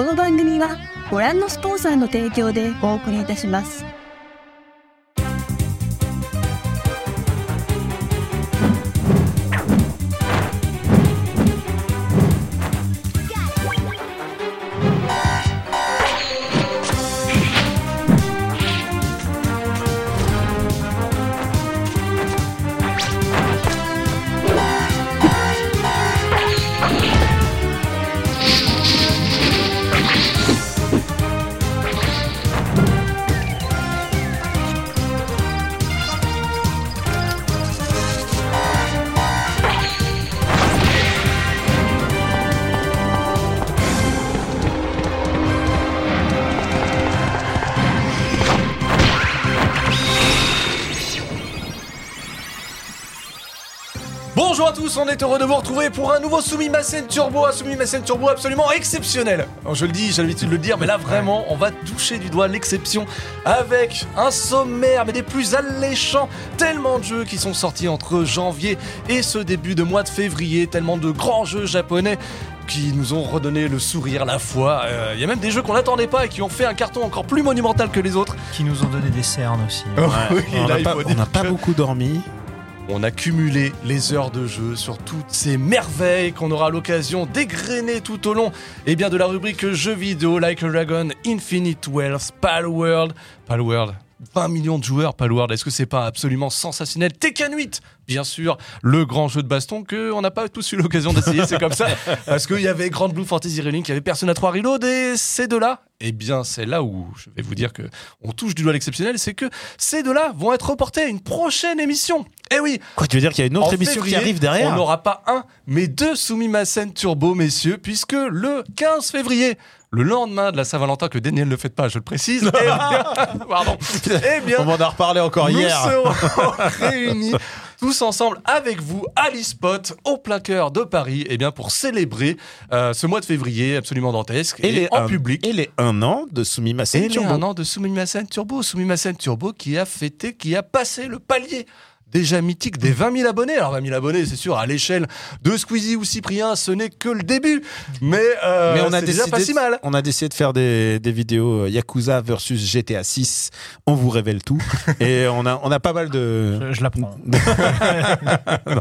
この番組はご覧のスポンサーの提供でお送りいたします。Tous, on est heureux de vous retrouver pour un nouveau Sumimasen Turbo, un Sumimasen Turbo absolument exceptionnel. Alors, je le dis, j'ai l'habitude de le dire, mais là vraiment, on va toucher du doigt l'exception avec un sommaire, mais des plus alléchants. Tellement de jeux qui sont sortis entre janvier et ce début de mois de février, tellement de grands jeux japonais qui nous ont redonné le sourire, la foi. Euh, Il y a même des jeux qu'on n'attendait pas et qui ont fait un carton encore plus monumental que les autres. Qui nous ont donné des cernes aussi. Oui, on n'a pas, beaucoup dormi. On a cumulé les heures de jeu sur toutes ces merveilles qu'on aura l'occasion d'égrener tout au long et bien de la rubrique jeux vidéo Like a Dragon, Infinite Wealth, Palworld, Palworld. 20 millions de joueurs, Palworld, est-ce que c'est pas absolument sensationnel? Tekken 8, bien sûr, le grand jeu de baston que on n'a pas tous eu l'occasion d'essayer, c'est comme ça, parce qu'il y avait Grand Blue Fantasy Relink, il y avait Persona 3 Reload et ces deux-là, eh bien c'est là où je vais vous dire que on touche du doigt l'exceptionnel, c'est que ces deux-là vont être reportés à une prochaine émission. Eh oui, Quoi, tu veux dire qu'il y a une autre en émission février, qui arrive derrière? On n'aura pas un, mais deux Sumimasen Turbo, messieurs, puisque le 15 février, le lendemain de la Saint-Valentin, que Daniel ne fête pas, je le précise, eh bien, pardon, eh bien, On m'en a reparlé encore nous hier. serons réunis tous ensemble avec vous à l'e-spot au plein cœur de Paris eh bien pour célébrer euh, ce mois de février absolument dantesque et, les en un- public Et les un an de Sumimasen et les Turbo. un an de Sumimasen Turbo. Sumimasen Turbo qui a fêté, qui a passé le palier déjà mythique des 20 000 abonnés. Alors 20 000 abonnés, c'est sûr, à l'échelle de Squeezie ou Cyprien, ce n'est que le début. Mais, euh, Mais on a déjà pas si mal. on a décidé de faire des, des vidéos euh, Yakuza versus GTA 6. On vous révèle tout. et on a, on a pas mal de. Je, je l'apprends.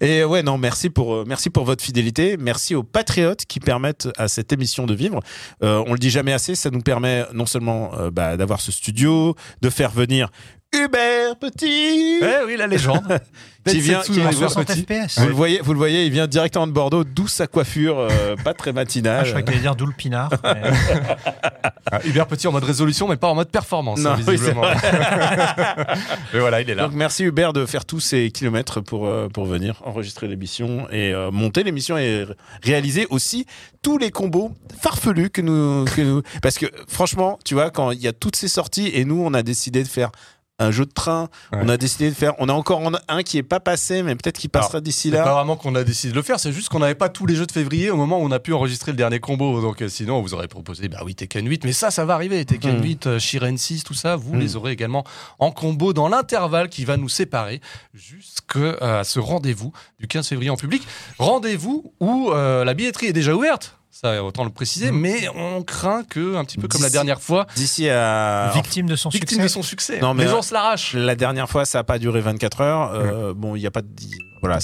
Et ouais, non, merci pour, euh, merci pour votre fidélité. Merci aux patriotes qui permettent à cette émission de vivre. Euh, on le dit jamais assez, ça nous permet non seulement euh, bah, d'avoir ce studio, de faire venir Hubert Petit. Eh oui, la légende. Qui vient- qui est Hubert 60 Petit. FPS. Vous le voyez, vous le voyez, il vient directement de Bordeaux, d'où sa coiffure, euh, pas très Ah, matinale. je crois qu'il allait dire d'où le pinard. mais- Ah, Hubert Petit en mode résolution, mais pas en mode performance, Non, hein, oui, c'est visiblement. mais voilà, il est là. Donc merci Hubert de faire tous ces kilomètres pour, euh, pour venir enregistrer l'émission et euh, monter l'émission et r- réaliser aussi tous les combos farfelus que nous, que nous... Parce que franchement, tu vois, quand il y a toutes ces sorties et nous, on a décidé de faire un jeu de train, Ouais. on a décidé de faire... On a encore en- un qui est pas passé, mais peut-être qu'il passera d'ici C'est pas là. vraiment qu'on a décidé de le faire, c'est juste qu'on n'avait pas tous les jeux de février au moment où on a pu enregistrer le dernier combo. Donc euh, sinon, on vous aurait proposé, bah oui, Tekken 8, mais ça, ça va arriver. Tekken Mm. 8, euh, Shiren 6, tout ça, vous Mm. les aurez également en combo dans l'intervalle qui va nous séparer jusqu'à ce rendez-vous du 15 février en public. Rendez-vous où euh, la billetterie est déjà ouverte. Ça, autant le préciser, Mm. mais on craint que, un petit peu comme la dernière fois, D'ici à... Victime de son victime succès. de son succès. Non, mais les euh, gens se l'arrachent. La dernière fois, ça n'a pas duré 24 heures. Euh, Bon, il n'y a pas de, voilà,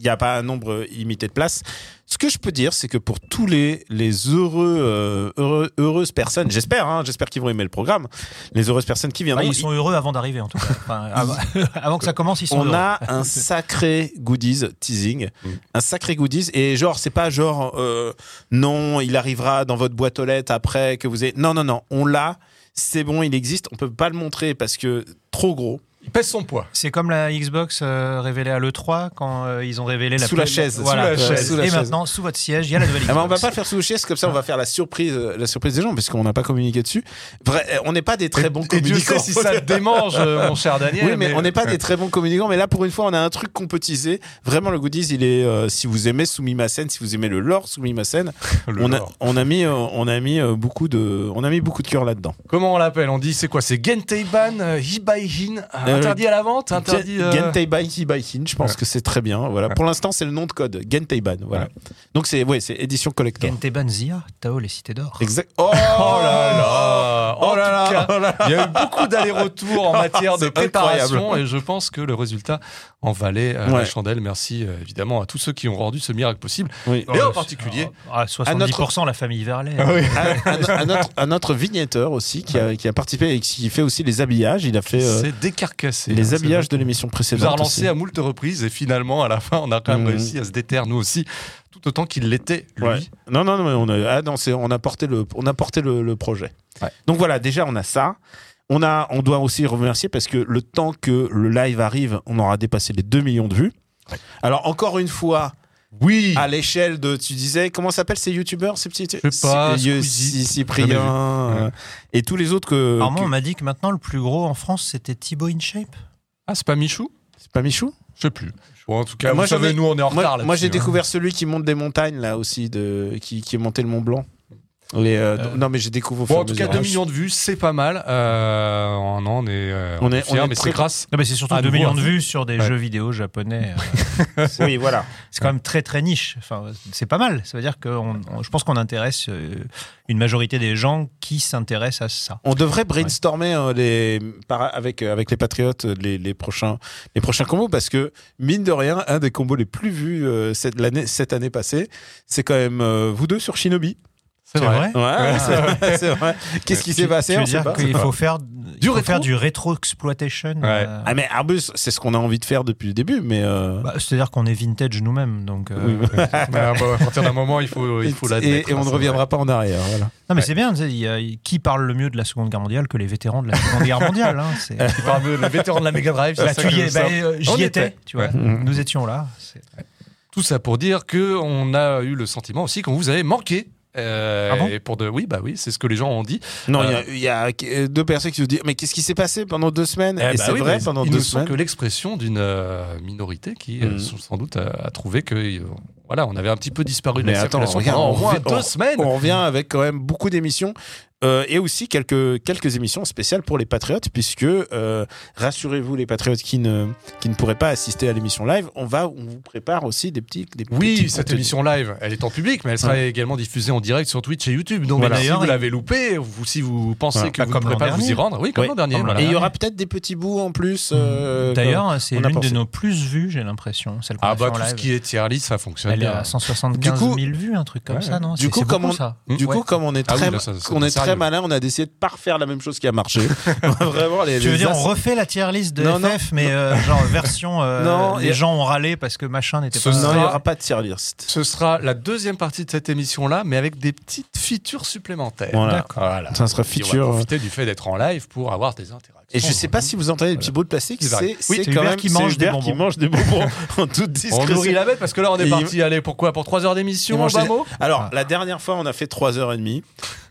il n'y a pas un nombre illimité de places. Ce que je peux dire, c'est que pour tous les les heureux, euh, heureux- heureuses personnes, j'espère, hein, j'espère qu'ils vont aimer le programme, les heureuses personnes qui Ah, viendront, ils sont heureux avant d'arriver en tout cas. Enfin, avant, avant que ça commence, ils sont on heureux. a un sacré goodies teasing, Mm. un sacré goodies et genre c'est pas genre euh, non, il arrivera dans votre boîte aux lettres après que vous ayez non non non, on l'a, c'est bon, il existe, on peut pas le montrer parce que trop gros. Il pèse son poids. C'est comme la Xbox euh, révélée à l'E3 quand euh, ils ont révélé la Sous la chaise, Voilà. sous la chaise. Sous la Et chaise. maintenant, sous votre siège, il y a la nouvelle Xbox. Ah on va pas le faire sous le chaise comme ça on va faire la surprise euh, la surprise des gens parce qu'on n'a pas communiqué dessus. Vrai, on n'est pas des très bons Et Dieu communicants. sait si ça te démange, mon cher Daniel. oui, mais, on n'est pas des très bons communicants. Mais là, pour une fois, on a un truc qu'on peut teaser. Vraiment, le goodies, il est. euh, si vous aimez Sumimasen, si vous aimez le lore Le on a, on a mis, euh, on a mis beaucoup de, on a mis beaucoup de cœur là-dedans. Comment on l'appelle? On dit c'est quoi? C'est Genteiban, euh, Hibaihin. Euh, interdit à la vente, interdit. euh, Gentei Baiki Baikin, je pense Ouais. que c'est très bien. Voilà. Pour l'instant, c'est le nom de code. Gentei Ban. Voilà. Donc c'est ouais, c'est édition collector. Genteban Zia, Tao les cités d'or. Exact. Oh, Oh là là Oh là oh là là. Il y a eu beaucoup d'allers-retours en matière de préparation incroyable. et je pense que le résultat en valait euh, la chandelle. Merci euh, évidemment à tous ceux qui ont rendu ce miracle possible. Oui. Et en particulier, Ah, 70% la famille Verlet. autre, un autre vignetteur aussi qui a, qui a participé et qui fait aussi les habillages. Il a fait euh, c'est décarcassé. Les hein, habillages de l'émission nous a précédente. relancé aussi. à moult reprises et finalement à la fin on a quand même Mhm. réussi à se déterre nous aussi tout autant qu'il l'était lui. Ouais. Non, non, non, mais on a, ah non, on a porté le, on a porté le, le projet. Ouais. Donc voilà, déjà on a ça. On a, on doit aussi remercier parce que le temps que le live arrive, on aura dépassé les 2 millions de vues. Alors encore une fois, Oui. à l'échelle de, tu disais, comment s'appellent ces youtubeurs, ces petits, Je sais pas, Squeezie. Cyprien euh, et tous les autres que. Alors moi, que- on m'a dit que maintenant, le plus gros en France, c'était Thibaut InShape. Ah c'est pas Michou? C'est pas Michou? Je sais plus. Bon, en tout cas, Moi, moi, vous savez, nous on est en Moi, retard. moi, là-dessus, j'ai hein. découvert celui qui monte des montagnes là aussi, de, qui, qui est monté le Mont Blanc. Les, euh, Euh, Non mais j'ai découvert. au Bon, en tout cas, mesure. 2 millions de vues, c'est pas mal. Euh, en an, on est, euh, On on est fiers, on est mais très- c'est grâce. Non, mais c'est surtout Ah, 2 nouveau, millions de vues sur des Ouais. jeux vidéo japonais. euh, Oui, voilà. c'est quand même très très niche. Enfin, c'est pas mal. Ça veut dire que on- on- je pense qu'on intéresse une majorité des gens qui s'intéressent à ça. On devrait brainstormer les, par- avec, avec les Patriotes les, les, prochains, les prochains combos parce que, mine de rien, un des combos les plus vus euh, cette, l'année, cette année passée, c'est quand même euh, vous deux sur Shinobi. C'est vrai. vrai Ouais, c'est, c'est vrai. Qu'est-ce qui s'est passé Tu veux dire qu'il faut faire il faut rétro faire du rétro exploitation. Ouais. Ah, mais Arbus, c'est ce qu'on a envie de faire depuis le début, mais. euh, Bah, C'est-à-dire qu'on est vintage nous-mêmes. Donc, euh, oui. À partir d'un moment, il faut, il faut et, et on hein, ne reviendra pas en arrière. Voilà. Non, mais Ouais. c'est bien. y qui parle le mieux de la Seconde Guerre mondiale que les vétérans de la Seconde Guerre mondiale hein, c'est- vrai. Il parle mieux, le vétéran de la Mega Drive. Bah, bah, euh, J'y étais, tu vois. Nous étions là. Tout ça pour dire que on a eu le sentiment aussi qu'on vous avait manqué. Euh, Ah bon et pour de, oui, bah oui, c'est ce que les gens ont dit. Non, il y Euh, a- il y, a euh, deux personnes qui se disent Mais qu'est-ce qui s'est passé pendant deux semaines Eh Et bah c'est oui, vrai, pendant deux ne sont semaines. que l'expression d'une euh, minorité qui, sont sans doute, a, a trouvé que voilà, on avait un petit peu disparu de Mais la attends, circulation regarde, pendant on au moins revient- deux on- semaines. On revient avec quand même beaucoup d'émissions euh, et aussi quelques, quelques émissions spéciales pour les patriotes, puisque euh, rassurez-vous, les patriotes qui ne, qui ne pourraient pas assister à l'émission live, on, va, on vous prépare aussi des petits. Des petits Oui, cette contenus. émission live, elle est en public, mais elle sera également diffusée en direct sur Twitch et YouTube. Donc Voilà. si D'ailleurs, vous il- l'avez loupé, vous, si vous pensez Voilà. que Bah, vous ne comme pourrez l'an pas vous y dernier. rendre, oui, comme Oui, l'an dernier. comme l'an voilà. Et il y aura peut-être des petits bouts en plus. euh, D'ailleurs, c'est on a l'une de pensé. nos plus vues, j'ai l'impression. Celle qu'on Ah a bah en tout ce live. qui est tier list, ça fonctionne Elle est bien. à 175 Du coup- 000 vues, un truc comme Ouais. ça, non? Du C'est- coup, comme beaucoup, on- ça. Du Ouais. coup, comme on est Ah oui, très, là, ça- on est très malin, on a décidé de pas refaire la même chose qui a marché. Vraiment, les, Tu veux les dire, as- on refait la tier list de Non, non. FF, mais euh, genre version. euh, Non, les a- gens ont râlé parce que machin n'était pas. Non, il n'y aura pas de tier list. Ce sera la deuxième partie de cette émission-là, mais avec des petites features supplémentaires. Voilà. Ça sera Et on va feature. profiter du fait d'être en live pour avoir des interactions. Et je sais pas si vous entendez les petits bouts de plastique, C'est quand Hubert même qui mange des bonbons. mange des bonbons en toute On discrétion. nourrit la bête parce que là on est parti pourquoi? Pour 3 heures d'émission mot? Alors, Ah. la dernière fois, on a fait 3h30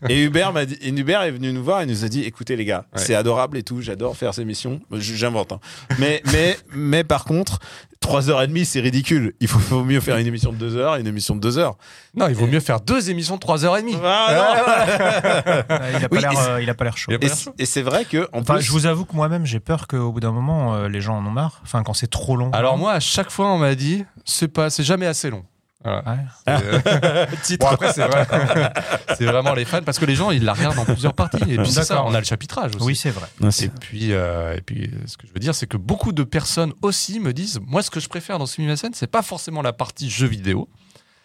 et Hubert m'a dit, et Hubert est venu nous voir et nous a dit écoutez les gars, Ouais. c'est adorable et tout, j'adore faire ces missions. J'invente. hein. Mais mais mais par contre, 3h30 c'est ridicule. Il faut, faut mieux faire une émission de 2 heures et une émission de 2 heures. Non, il vaut mieux faire deux émissions de 3 heures et demie. Euh, il a pas Oui, l'air, et c'est- euh, pas l'air chaud. Et c'est vrai que en Enfin, plus, je vous avoue que moi-même, j'ai peur qu'au bout d'un moment, euh, les gens en ont marre. Enfin, quand c'est trop long. Alors moi, à chaque fois, on m'a dit, c'est pas, c'est jamais assez long. Voilà. Ouais. Euh, titre. Bon après c'est vrai, c'est vraiment les fans parce que les gens ils la regardent en plusieurs parties et puis c'est ça, on a le chapitrage aussi. Oui, c'est vrai. Non, Et puis, euh, et puis, ce que je veux dire, c'est que beaucoup de personnes aussi me disent, moi, ce que je préfère dans Sumimasen, c'est pas forcément la partie jeu vidéo,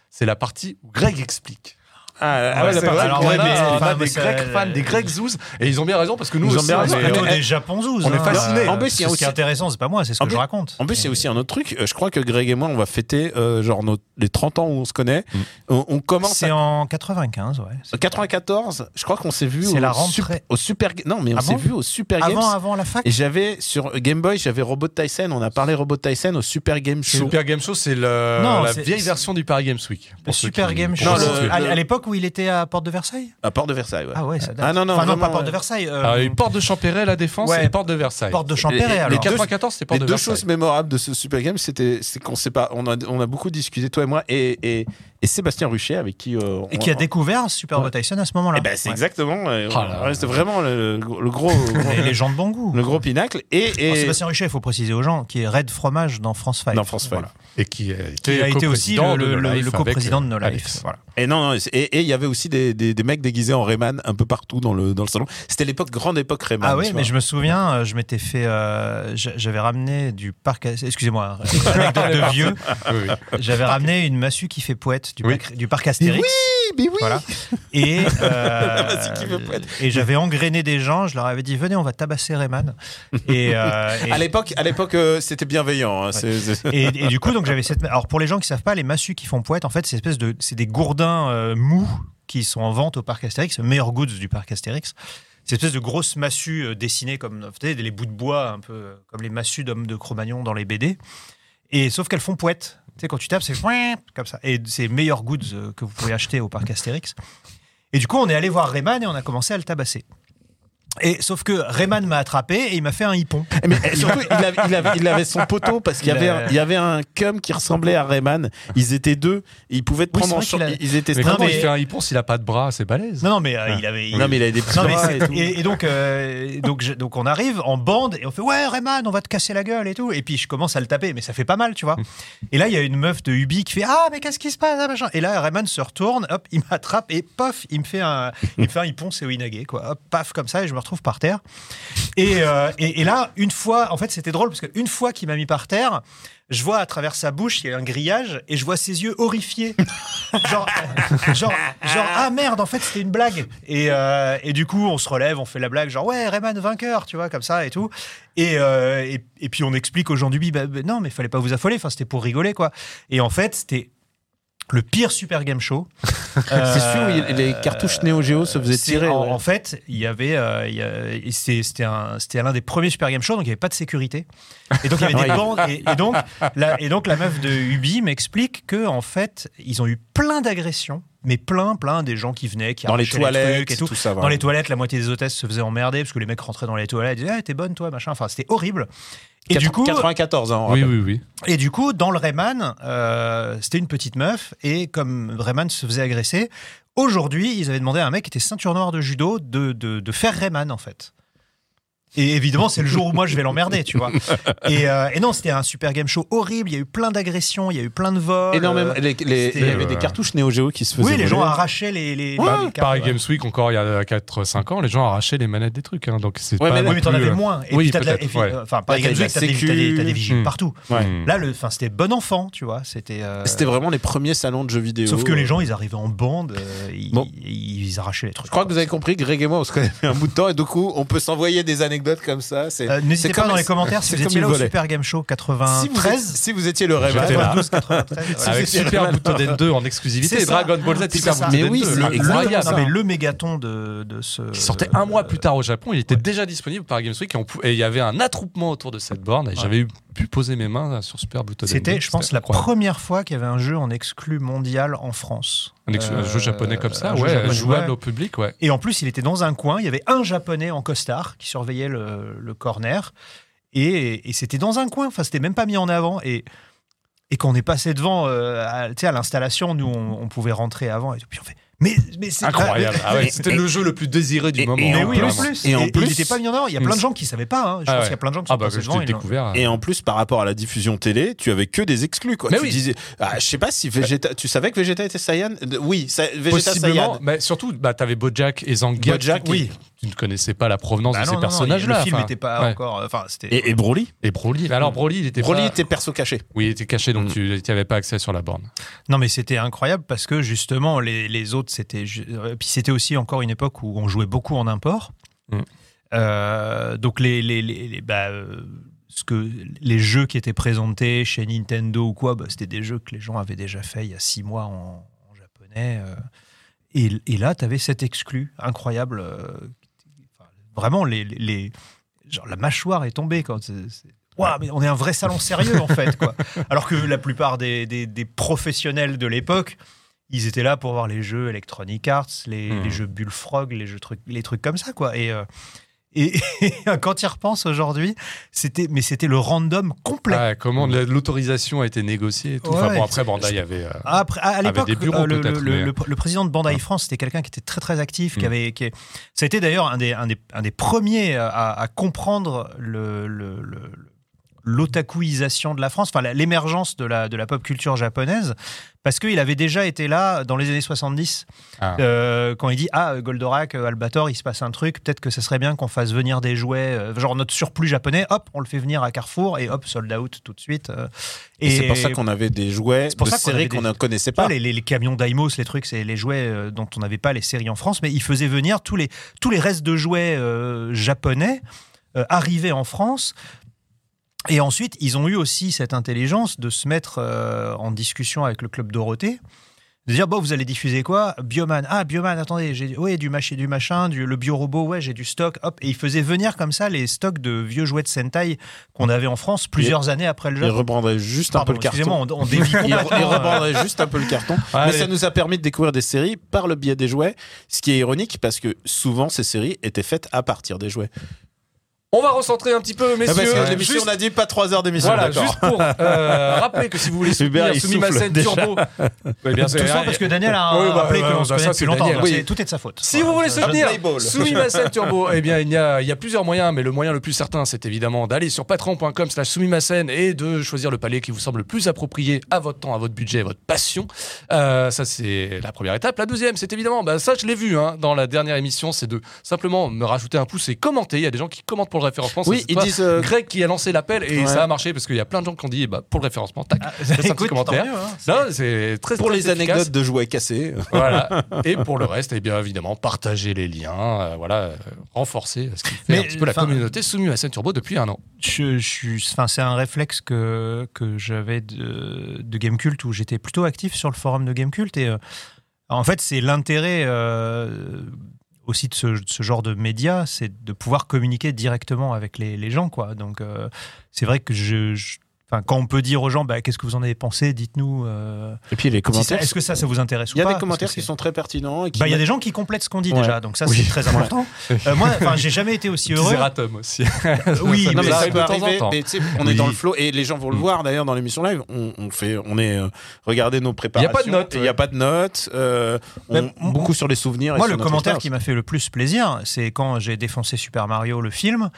c'est la partie où Greg explique. Ah, ah Ouais, c'est vrai. Alors, on ouais, a, mais- on a enfin, des Grecs fans, des Grecs zouz, et ils ont bien raison parce que nous Ils ont aussi, bien on raison. est- Mais- plutôt des japonzous. on est hein. fascinés. En plus, y a Ce qui aussi- est intéressant, c'est pas moi, c'est ce que plus- je raconte. En plus, il y a aussi un autre truc. Euh, Je crois que Greg et moi, on va fêter euh, genre nos- les 30 ans où on se connaît. Mm. On, on commence C'est à... en 95, ouais. En 94, je crois qu'on s'est vu C'est au, la rentrée. Sup- au Super Non, mais on Ah s'est vu au Super Games. Avant, avant la fac Et j'avais sur Game Boy, j'avais Robot Tyson. On a parlé Robot Tyson au Super Game Show. Super Game Show, c'est la vieille version du Paris Games Week. Super Game Show. À à l'époque où il était à Porte de Versailles À Port de Versailles. Ouais. Ah ouais, ça date. Ah non, non, Enfin, non, vraiment, pas Porte de euh, Versailles. euh, Alors, il y a eu Porte de Champéret, la Défense, Ouais. et Porte de Versailles. Porte de Les- Champéret, les alors. Les deux- 94, c'est Porte Les de deux Versailles. choses mémorables de ce Super Game, c'était c'est qu'on sait pas, on a, on a beaucoup discuté toi et moi, et, et, et Sébastien Ruchet avec qui euh, Et on- qui a découvert Super Ouais. Tyson à ce moment-là. Eh ben, c'est Ouais. exactement. euh, Ah c'est vraiment le, le gros, Les, les gens de bon goût. le gros pinacle. Et, et Sébastien Ruchet, il faut préciser aux gens, qui est Red Fromage dans France 5. Dans France Five. Voilà. Et qui a été, Qui a été aussi le, coprésident de euh, No Life. Voilà. Et non, non, et et il y avait aussi des, des, des mecs déguisés en Rayman un peu partout dans le, dans le salon. C'était l'époque, grande époque Rayman. Ah oui, mais vois. je me souviens, euh, je m'étais fait. euh, j'a- J'avais ramené du parc. Excusez-moi, hein, anecdote de vieux. Oui. J'avais ramené une massue qui fait poète du, Oui. parc, du parc Astérix. Oui, mais oui. Voilà. Et, euh, et j'avais engrainé des gens, je leur avais dit venez, on va tabasser Rayman. Et, euh, et- À l'époque, à l'époque, euh, c'était bienveillant. hein, Et, et du coup, donc j'avais cette. Alors pour les gens qui savent pas, les massues qui font poète, en fait, c'est espèce de, c'est des gourdins euh, qui sont en vente au parc Astérix, meilleur goods du parc Astérix. C'est espèce de grosses massues euh, dessinées comme les bouts de bois, un peu euh, comme les massues d'hommes de Cro-Magnon dans les BD. Et sauf qu'elles font poète. Tu sais, quand tu tapes, c'est comme ça. Et c'est meilleur goods euh, que vous pouvez acheter au parc Astérix. Et du coup, on est allé voir Rayman et on a commencé à le tabasser. Et sauf que Rayman m'a attrapé et il m'a fait un hippon. Mais surtout, il avait, il avait- il avait son poteau parce qu'il y avait, a- un, il y avait un cum qui ressemblait à Rayman. Ils étaient deux. Ils pouvaient te Oui, prendre en charge. a- Ils étaient Mais Non, comment mais- il fait un hippon s'il a pas de bras? C'est balèze. Non, non, mais euh, il avait. Non, mais il avait des petits Non, bras et tout. et, et donc, euh, donc, je- donc on arrive en bande et on fait ouais Rayman, on va te casser la gueule et tout. Et puis je commence à le taper, mais ça fait pas mal, tu vois. Et là il y a une meuf de Ubi qui fait ah mais qu'est-ce qui se passe? Ah, machin. Et là Rayman se retourne, hop, il m'attrape et pof, il me fait un, il me fait un hippon, c'est Winagé quoi. Hop, paf comme ça et je me retrouve par terre. Et, euh, et, et là une fois, en fait c'était drôle parce qu'une fois qu'il m'a mis par terre. Je vois à travers sa bouche, il y a un grillage, et je vois ses yeux horrifiés. genre, genre, genre, ah merde, en fait, c'était une blague. Et, euh, et du coup, on se relève, on fait la blague, genre, ouais, Rayman vainqueur, tu vois, comme ça et tout. Et, euh, et, puis, on explique aux gens du bi, bah, bah, non, mais fallait pas vous affoler, enfin, c'était pour rigoler, quoi. Et en fait, c'était le pire Super Game Show. C'est sûr, les cartouches Neo Geo se faisaient Euh, tirer. En, ouais. en fait, il y avait, euh, c'était c'était un- c'était l'un des premiers Super Game Show, donc il n'y avait pas de sécurité. Et donc il y avait des bandes. Et, et donc la, et donc la meuf de Ubi m'explique que en fait, ils ont eu plein d'agressions, mais plein, plein des gens qui venaient, qui Dans les toilettes trucs et tout. ça. Dans les toilettes, la moitié des hôtesses se faisaient emmerder parce que les mecs rentraient dans les toilettes, et disaient ah, t'es bonne toi, machin. Enfin, c'était horrible. Et du coup, 94 ans. on Oui, oui, oui. et du coup, dans le Rayman, euh, c'était une petite meuf, et comme Rayman se faisait agresser, aujourd'hui, ils avaient demandé à un mec qui était ceinture noire de judo de, de, de faire Rayman, en fait. Et évidemment, c'est le jour où moi je vais l'emmerder, tu vois. Et, euh, et non, c'était un super game show horrible. Il y a eu plein d'agressions, il y a eu plein de vols. Énormément. euh, Les- les- il y avait euh, des cartouches Neo Geo qui se faisaient. oui, les gens arrachaient les. les, Ouais, les cartes, Pareil ouais. Games Week, encore il y a 4-5 ans, les gens arrachaient les manettes des trucs. hein, donc c'est Ouais, pas mais Oui, mais t'en avais euh, moins. Et oui, puis t'as euh, Enfin, par Là, t'as Games Week, t'as des, des- vigiles Hmm. partout. Ouais. Hmm. Là, le, enfin, c'était bon enfant, tu vois. C'était. euh, C'était vraiment les premiers salons de jeux vidéo. Sauf que les gens, ils arrivaient en bande, euh, ils, Bon. ils, ils arrachaient les trucs. Je crois que vous avez compris, Greg et moi, on se connaît depuis un bout de temps et du coup, on peut s'envoyer des anecdotes comme ça. C'est Euh, N'hésitez pas comme- dans les commentaires si vous étiez là au. Super Game Show si vous, 93. si vous étiez le rêve, J'étais là. 92, 93. Si Avec Super Butoden 2 en exclusivité et. Dragon Ball Z Super. Butoden Mais oui, 2. c'est Le, incroyable. non, mais le mégaton de, de ce. qui sortait un mois plus tard au Japon, il était déjà disponible par Games Week et, il y avait un attroupement autour de cette borne et j'avais eu- pu poser mes mains sur Super Butoden 2. C'était, je pense, la incroyable. première fois qu'il y avait un jeu en exclu mondial en France. Un, jeu japonais comme ça, ouais, japonais, jouable ouais. au public, ouais. Et en plus, il était dans un coin. Il y avait un japonais en costard qui surveillait le, le corner. Et, et c'était dans un coin. Enfin, c'était même pas mis en avant. Et, et quand on est passé devant, euh, à, tu sais, à l'installation, nous, on, on pouvait rentrer avant. Et puis on fait. Mais, mais c'est Incroyable. Ah ouais, C'était le jeu le plus désiré du et- moment. et Mais en oui, plus. Et Et, en et plus- il n'était pas mis en avant. Il y a plein de gens qui ne savaient pas. hein. Je Ah pense ouais. qu'il y a plein de gens qui Ah sont bah, je l'ont- découvert. Et en plus, par rapport à la diffusion télé, tu avais que des exclus. Quoi. Mais tu oui. disais, ah, je sais pas si Vegeta, tu savais que Vegeta était Saiyan? Oui, ça- Vegeta Possiblement, Saiyan. mais surtout, bah, t'avais Bojack et Zangief. Bojack, oui. Tu ne connaissais pas la provenance Bah de non, ces personnages-là. Le film enfin, n'était pas ouais. encore. Enfin, c'était. Et, et Broly Et Broly. Mais alors, Broly, il était Broly pas... était perso caché. Oui, il était caché, donc Mm. tu n'y avais pas accès sur la borne. Non, mais c'était incroyable parce que justement, les, les autres, c'était. euh, Puis c'était aussi encore une époque où on jouait beaucoup en import. Mm. Euh, donc, les, les, les, les- bah, euh, ce que, les jeux qui étaient présentés chez Nintendo ou quoi, bah, c'était des jeux que les gens avaient déjà fait il y a six mois en, en japonais. euh. et, et là, tu avais cet exclu incroyable. euh, enfin, vraiment, les, les- genre, la mâchoire est tombée quand. c'est- c'est- Ouah, mais on est un vrai salon sérieux en fait, quoi. Alors que la plupart des, des- des professionnels de l'époque, ils étaient là pour voir les jeux Electronic Arts, les, Hmm. les jeux Bullfrog, les jeux trucs, les trucs comme ça, quoi. Et, euh, Et, et quand il repense aujourd'hui, c'était mais c'était le random complet. Comment la- l'autorisation a été négociée et tout. Enfin bon, après, Bandai avait. euh, Après, à, à l'époque, euh, le, le- mais- le- le président de Bandai France, c'était quelqu'un qui était très très actif, qui Mm. avait, qui, ça a été d'ailleurs un des, un des, un des premiers à, à comprendre le, l'otakuisation de la France, enfin l'émergence de la, de la pop culture japonaise, parce qu'il avait déjà été là dans les années 70, Ah. euh, quand il dit Ah, Goldorak, euh, Albator, il se passe un truc, peut-être que ce serait bien qu'on fasse venir des jouets, euh, genre notre surplus japonais, hop, on le fait venir à Carrefour, et hop, sold out tout de suite. euh. Et, c'est pour ça qu'on avait des jouets pour de ça séries qu'on ne connaissait pas pas. les, les- les camions Daimos, les trucs, c'est les jouets dont on n'avait pas les séries en France, mais ils faisaient venir tous les, tous les restes de jouets japonais euh, arrivés en France. Et ensuite, ils ont eu aussi cette intelligence de se mettre euh, en discussion avec le club Dorothée. De dire, bon, vous allez diffuser quoi? Bioman. Ah, Bioman, attendez, j'ai ouais, du, machin, du machin, du, le biorobot, ouais, j'ai du stock. Hop. Et ils faisaient venir comme ça les stocks de vieux jouets de Sentai qu'on avait en France plusieurs années après le Ils jeu. rebrandaient juste un peu le carton. excusez-moi, on, on dévie Ils, rebrandaient juste un peu le carton. Ouais, mais ça nous a permis de découvrir des séries par le biais des jouets, ce qui est ironique parce que souvent ces séries étaient faites à partir des jouets. On va recentrer un petit peu, Ah, messieurs. l'émission, Juste- on a dit pas trois heures d'émission. Voilà, juste pour euh, rappeler que si vous voulez soutenir déjà. Turbo, Oui, bien sûr. Tout ça parce que Daniel a Oui, bah, rappelé ouais, qu'on bah, se ça, connaît depuis longtemps. Oui. Tout est de sa faute. Si vous voulez soutenir Playboy. Sumimasen Turbo, eh bien, il y, a, il y a plusieurs moyens, mais le moyen le plus certain, c'est évidemment d'aller sur patreon.com slash Sumimasen et de choisir le palier qui vous semble le plus approprié à votre temps, à votre budget, à votre passion. Euh, ça, c'est la première étape. La deuxième, c'est évidemment, bah, ça, je l'ai vu hein, dans la dernière émission, c'est de simplement me rajouter un pouce et commenter. Il y a des gens qui commentent pour le référencement. Ça, Oui, c'est ils toi, disent. euh, Greg qui a lancé l'appel et Ouais. ça a marché parce qu'il y a plein de gens qui ont dit eh bah, pour le référencement, tac. Ah, Laisse un petit commentaire. hein. C'est très pour très les efficace. anecdotes de jouets cassés. Voilà. Et pour le reste, eh bien évidemment, partager les liens, euh, voilà, euh, renforcer ce qui fait Mais, un petit peu la communauté soumise à Scène Turbo depuis un an. Je, je suis, enfin, c'est un réflexe que, que j'avais de, de Gamecult où j'étais plutôt actif sur le forum de Gamecult et euh, en fait c'est l'intérêt euh, aussi de ce, ce genre de médias, c'est de pouvoir communiquer directement avec les, les gens quoi. Donc euh, c'est vrai que je, je- Enfin, quand on peut dire aux gens, bah, qu'est-ce que vous en avez pensé, dites-nous. euh, Et puis les si commentaires. Est-ce que ça, ça vous intéresse ou Il y a pas des commentaires qui sont très pertinents. et qui Bah, il y a des gens qui complètent ce qu'on dit Ouais. déjà, donc ça Oui. c'est très important. Euh, moi, j'ai jamais été aussi heureux. Zeratum aussi. Oui, Non, nous mais ça peut de temps en arriver. Mais on est Oui. dans le flow et les gens vont le Mm. voir d'ailleurs dans l'émission live. On, on fait, on est, euh, regardez nos préparations. pas de notes, Il n'y a pas de notes. euh, on- beaucoup sur les souvenirs. et Moi, sur le notre commentaire qui m'a fait le plus plaisir, c'est quand j'ai défoncé Super Mario, le film.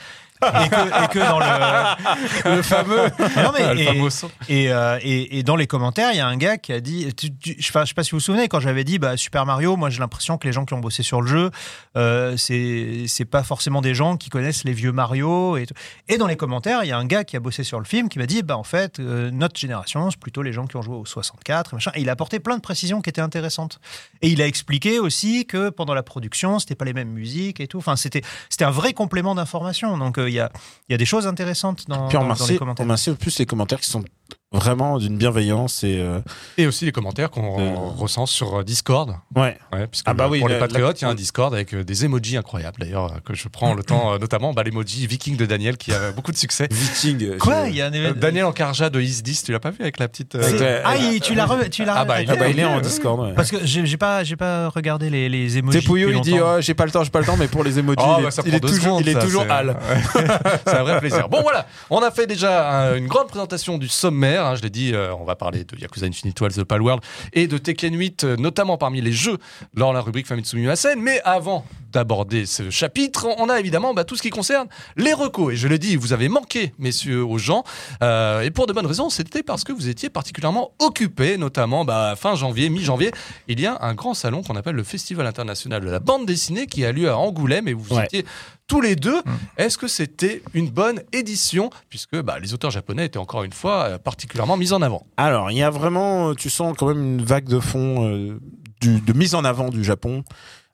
Et, que, et que dans le, le fameux. Non, mais- le et- fameux son. et, euh, et- dans les commentaires, il y a un gars qui a dit, tu- tu- je ne sais pas si vous vous souvenez, quand j'avais dit bah, Super Mario, moi j'ai l'impression que les gens qui ont bossé sur le jeu, euh, c'est c'est pas forcément des gens qui connaissent les vieux Mario. Et, tout. et dans les commentaires, il y a un gars qui a bossé sur le film qui m'a dit, bah en fait, euh, notre génération, c'est plutôt les gens qui ont joué au 64 et machin. Et il a apporté plein de précisions qui étaient intéressantes. Et il a expliqué aussi que pendant la production, c'était pas les mêmes musiques et tout. Enfin, c'était c'était un vrai complément d'information. Donc euh, il y, a, y a des choses intéressantes dans, Puis on dans- dans remercie, les on commentaires. remercie en plus les commentaires qui sont vraiment d'une bienveillance et euh, Et aussi les commentaires qu'on Euh. recense sur Discord. ouais. Ouais, puisque Ah bah oui, pour les patriotes, il y a un Discord avec euh, des emojis incroyables d'ailleurs euh, que je prends le temps, notamment bah, l'emoji viking de Daniel qui a beaucoup de succès. Viking. Quoi? je- Il y a un événement. Daniel Encarja de Is10, tu l'as pas vu avec la petite. euh, Ah, il- tu l'as re- tu l'as Ah bah, il Ah bah il est en. Discord. ouais. Parce que j'ai pas j'ai pas regardé les les emojis. C'est Pouillot, il dit oh, j'ai pas le temps, j'ai pas le temps, mais pour les emojis, Oh, il, bah, est, il deux toujours, secondes, il est toujours c'est- Al. Ouais. c'est un vrai plaisir. Bon voilà, on a fait déjà un- une grande présentation du sommaire. Hein, je l'ai dit, euh, on va parler de Yakuza Infinite The Palworld et de Tekken 8, euh, notamment parmi les jeux dans la rubrique Famitsu Miyasen. Mais avant d'aborder ce chapitre, on a évidemment bah, tout ce qui concerne les recos. Et je le dis, vous avez manqué, messieurs, aux gens. Euh, et pour de bonnes raisons, c'était parce que vous étiez particulièrement occupés, notamment bah, fin janvier, mi-janvier. Il y a un grand salon qu'on appelle le Festival international de la bande dessinée qui a lieu à Angoulême et vous Ouais. étiez tous les deux. Est-ce que c'était une bonne édition puisque bah, les auteurs japonais étaient encore une fois euh, particulièrement mis en avant Alors, il y a vraiment, euh, tu sens quand même une vague de fond euh, du- de mise en avant du Japon.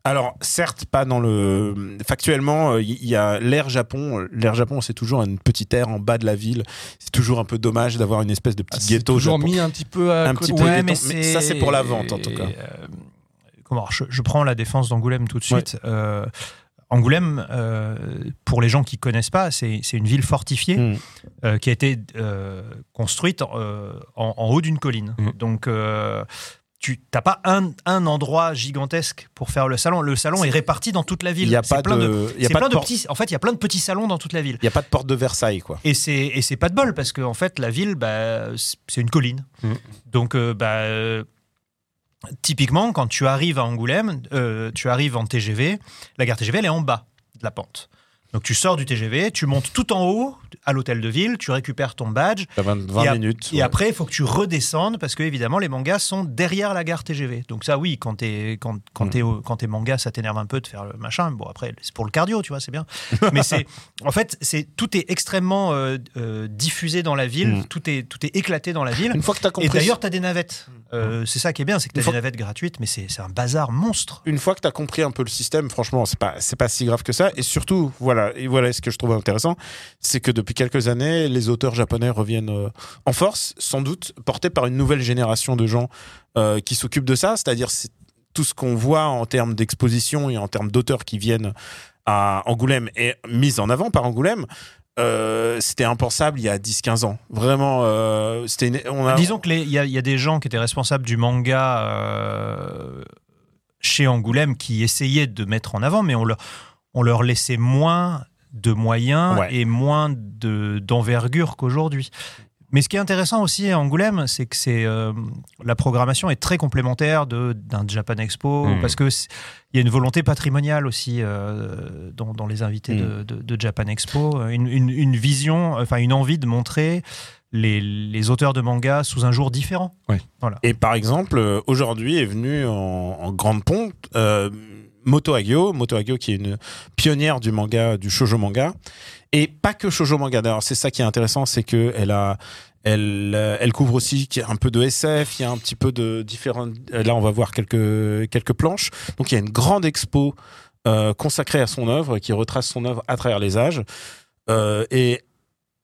Alors, certes, pas dans le. Factuellement, il y a l'ère Japon. L'ère Japon, c'est toujours une petite aire en bas de la ville. C'est toujours un peu dommage d'avoir une espèce de petit Ah, C'est ghetto toujours Japon. mis un petit peu à Un petit peu. Ouais, mais, mais ça, c'est pour la vente, en tout cas. euh, comment je, je prends la défense d'Angoulême tout de suite. Euh, Angoulême, euh, pour les gens qui connaissent pas, c'est une ville fortifiée Mm. euh, qui a été euh, construite en, en haut d'une colline. Mm. Donc, tu n'as pas un, un endroit gigantesque pour faire le salon. Le salon est, réparti dans toute la ville. Il y a pas plein de- il y a pas plein de de petits. En fait, il y a plein de petits salons dans toute la ville. Il n'y a pas de porte de Versailles, quoi. Et c'est et c'est pas de bol parce que en fait la ville bah, c'est une colline. Mm. Donc bah, typiquement quand tu arrives à Angoulême, euh, tu arrives en TGV, la gare TGV elle est en bas de la pente. Donc tu sors du TGV, tu montes tout en haut à l'hôtel de ville, tu récupères ton badge T'as 20, 20 Et minutes. et ouais. après il faut que tu redescendes parce que évidemment les mangas sont derrière la gare TGV. Donc ça oui quand t'es quand, quand Mm. t'es manga ça t'énerve un peu de faire le machin. Bon après c'est pour le cardio tu vois c'est bien. Mais c'est en fait c'est tout est extrêmement euh, euh, diffusé dans la ville, Mm. tout est tout est éclaté dans la ville. Une fois que tu as Et compris. d'ailleurs tu as des navettes. Euh, c'est ça qui est bien c'est que tu as des navettes gratuites mais c'est un bazar monstre. une fois que tu as compris un peu le système, franchement, c'est pas c'est pas si grave que ça. Et surtout, voilà, et voilà ce que je trouve intéressant, c'est que depuis quelques années, les auteurs japonais reviennent euh, en force, sans doute portés par une nouvelle génération de gens euh, qui s'occupent de ça. C'est-à-dire c'est tout ce qu'on voit en termes d'exposition et en termes d'auteurs qui viennent à Angoulême est mis en avant par Angoulême. Euh, c'était impensable il y a 10-15 ans. Vraiment, c'était une- a, Disons que les- il y, y a des gens qui étaient responsables du manga chez Angoulême qui essayaient de mettre en avant, mais on leur, on leur laissait moins de moyens Ouais. et moins de- d'envergure qu'aujourd'hui. Mais ce qui est intéressant aussi à Angoulême, c'est que c'est euh, la programmation est très complémentaire d'un Japan Expo Mhm. parce que il y a une volonté patrimoniale aussi euh, dans, dans les invités de, de- de Japan Expo, une, une- une vision, enfin une envie de montrer les, les auteurs de manga sous un jour différent. Et par exemple, euh, aujourd'hui est venu en, en grande pompe euh, Moto Hagio, Moto Hagio qui est une pionnière du manga, du shoujo manga, et pas que shoujo manga. D'ailleurs, c'est ça qui est intéressant, c'est que elle a, elle, euh, elle couvre aussi un peu de SF, il y a un petit peu de différents. euh, Là, on va voir quelques quelques planches. Donc, il y a une grande expo euh, consacrée à son œuvre qui retrace son œuvre à travers les âges. Et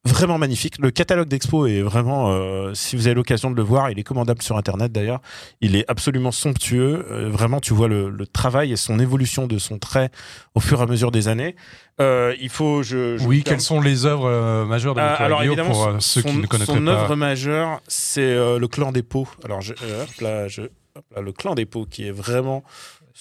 vraiment magnifique. Le catalogue d'expo est vraiment, euh, si vous avez l'occasion de le voir, il est commandable sur Internet d'ailleurs. Il est absolument somptueux. Euh, vraiment, tu vois le, le travail et son évolution de son trait au fur et à mesure des années. Euh, il faut, je, je Oui, quelles sont les œuvres majeures de alors évidemment, pour son- ceux qui son- ne connaîtraient son pas œuvre majeure, c'est le clan des pots. Alors je, hop là, je, hop là, le clan des pots qui est vraiment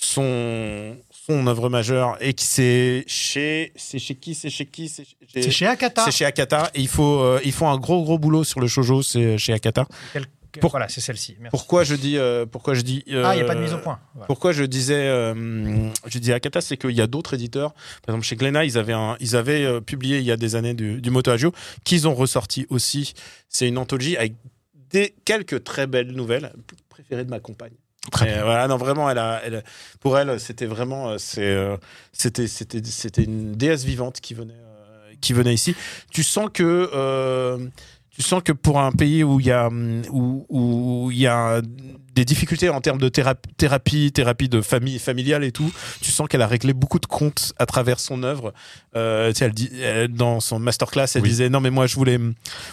son son œuvre majeure et qui c'est chez c'est chez qui c'est chez qui c'est chez, Akata. c'est chez Akata. Et il faut euh, ils font un gros gros boulot sur le shojo, c'est chez Akata. Quel- Pour- Voilà, c'est celle-ci. Pourquoi je dis euh, pourquoi je dis Ah, il n'y a euh, pas de mise au point. Voilà. pourquoi je disais, euh, je dis Akata, c'est qu'il y a d'autres éditeurs. Par exemple, chez Glénat, ils avaient, un- ils avaient euh, publié il y a des années du, du Moto Hagio, qu'ils ont ressorti aussi. C'est une anthologie avec des, quelques très belles nouvelles, préférées de ma compagne. Très Et, bien. voilà, non, vraiment, elle a, elle, pour elle, c'était vraiment, euh, euh, c'était, c'était, c'était une déesse vivante qui venait, euh, qui venait ici. Tu sens que, tu sens que pour un pays où il y a, hum, où, où il y a des difficultés en termes de thérapie, thérapie, de famille familiale et tout, tu sens qu'elle a réglé beaucoup de comptes à travers son œuvre. Euh, tu sais, elle dit, elle- dans son masterclass, elle Oui. disait non mais moi je voulais,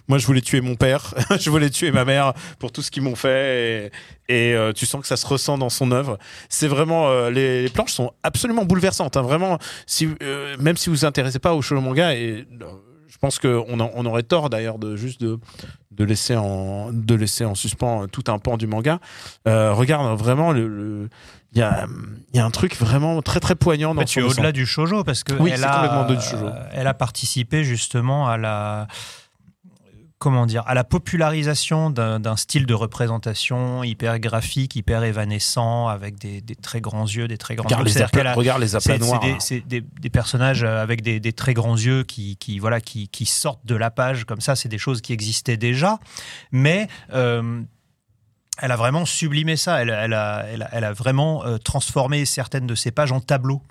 moi je voulais tuer mon père, je voulais tuer ma mère pour tout ce qu'ils m'ont fait et, et, euh, tu sens que ça se ressent dans son œuvre. C'est vraiment euh, les, les planches sont absolument bouleversantes. hein, vraiment, si euh, même si vous vous intéressez pas au show manga et euh, je pense qu'on on aurait tort d'ailleurs de juste de, de laisser en de laisser en suspens tout un pan du manga. Euh, regarde vraiment le, le- il y a il y a un truc vraiment très très poignant dans fait, tu es au-delà du shojo parce que Oui, elle c'est a, complètement au-delà du shoujo. euh, elle a participé justement à la comment dire à la popularisation d'un style de représentation hyper graphique, hyper évanescent, avec des, des très grands yeux, des très grandes Regarde boucles. les, a- regarde les aplats c'est noirs. des, c'est des- des personnages euh, avec des, des très grands yeux qui, qui, voilà, qui, qui sortent de la page comme ça. C'est des choses qui existaient déjà. Mais euh, elle a vraiment sublimé ça. Elle, elle a, elle, a, elle a vraiment euh, transformé certaines de ses pages en tableaux.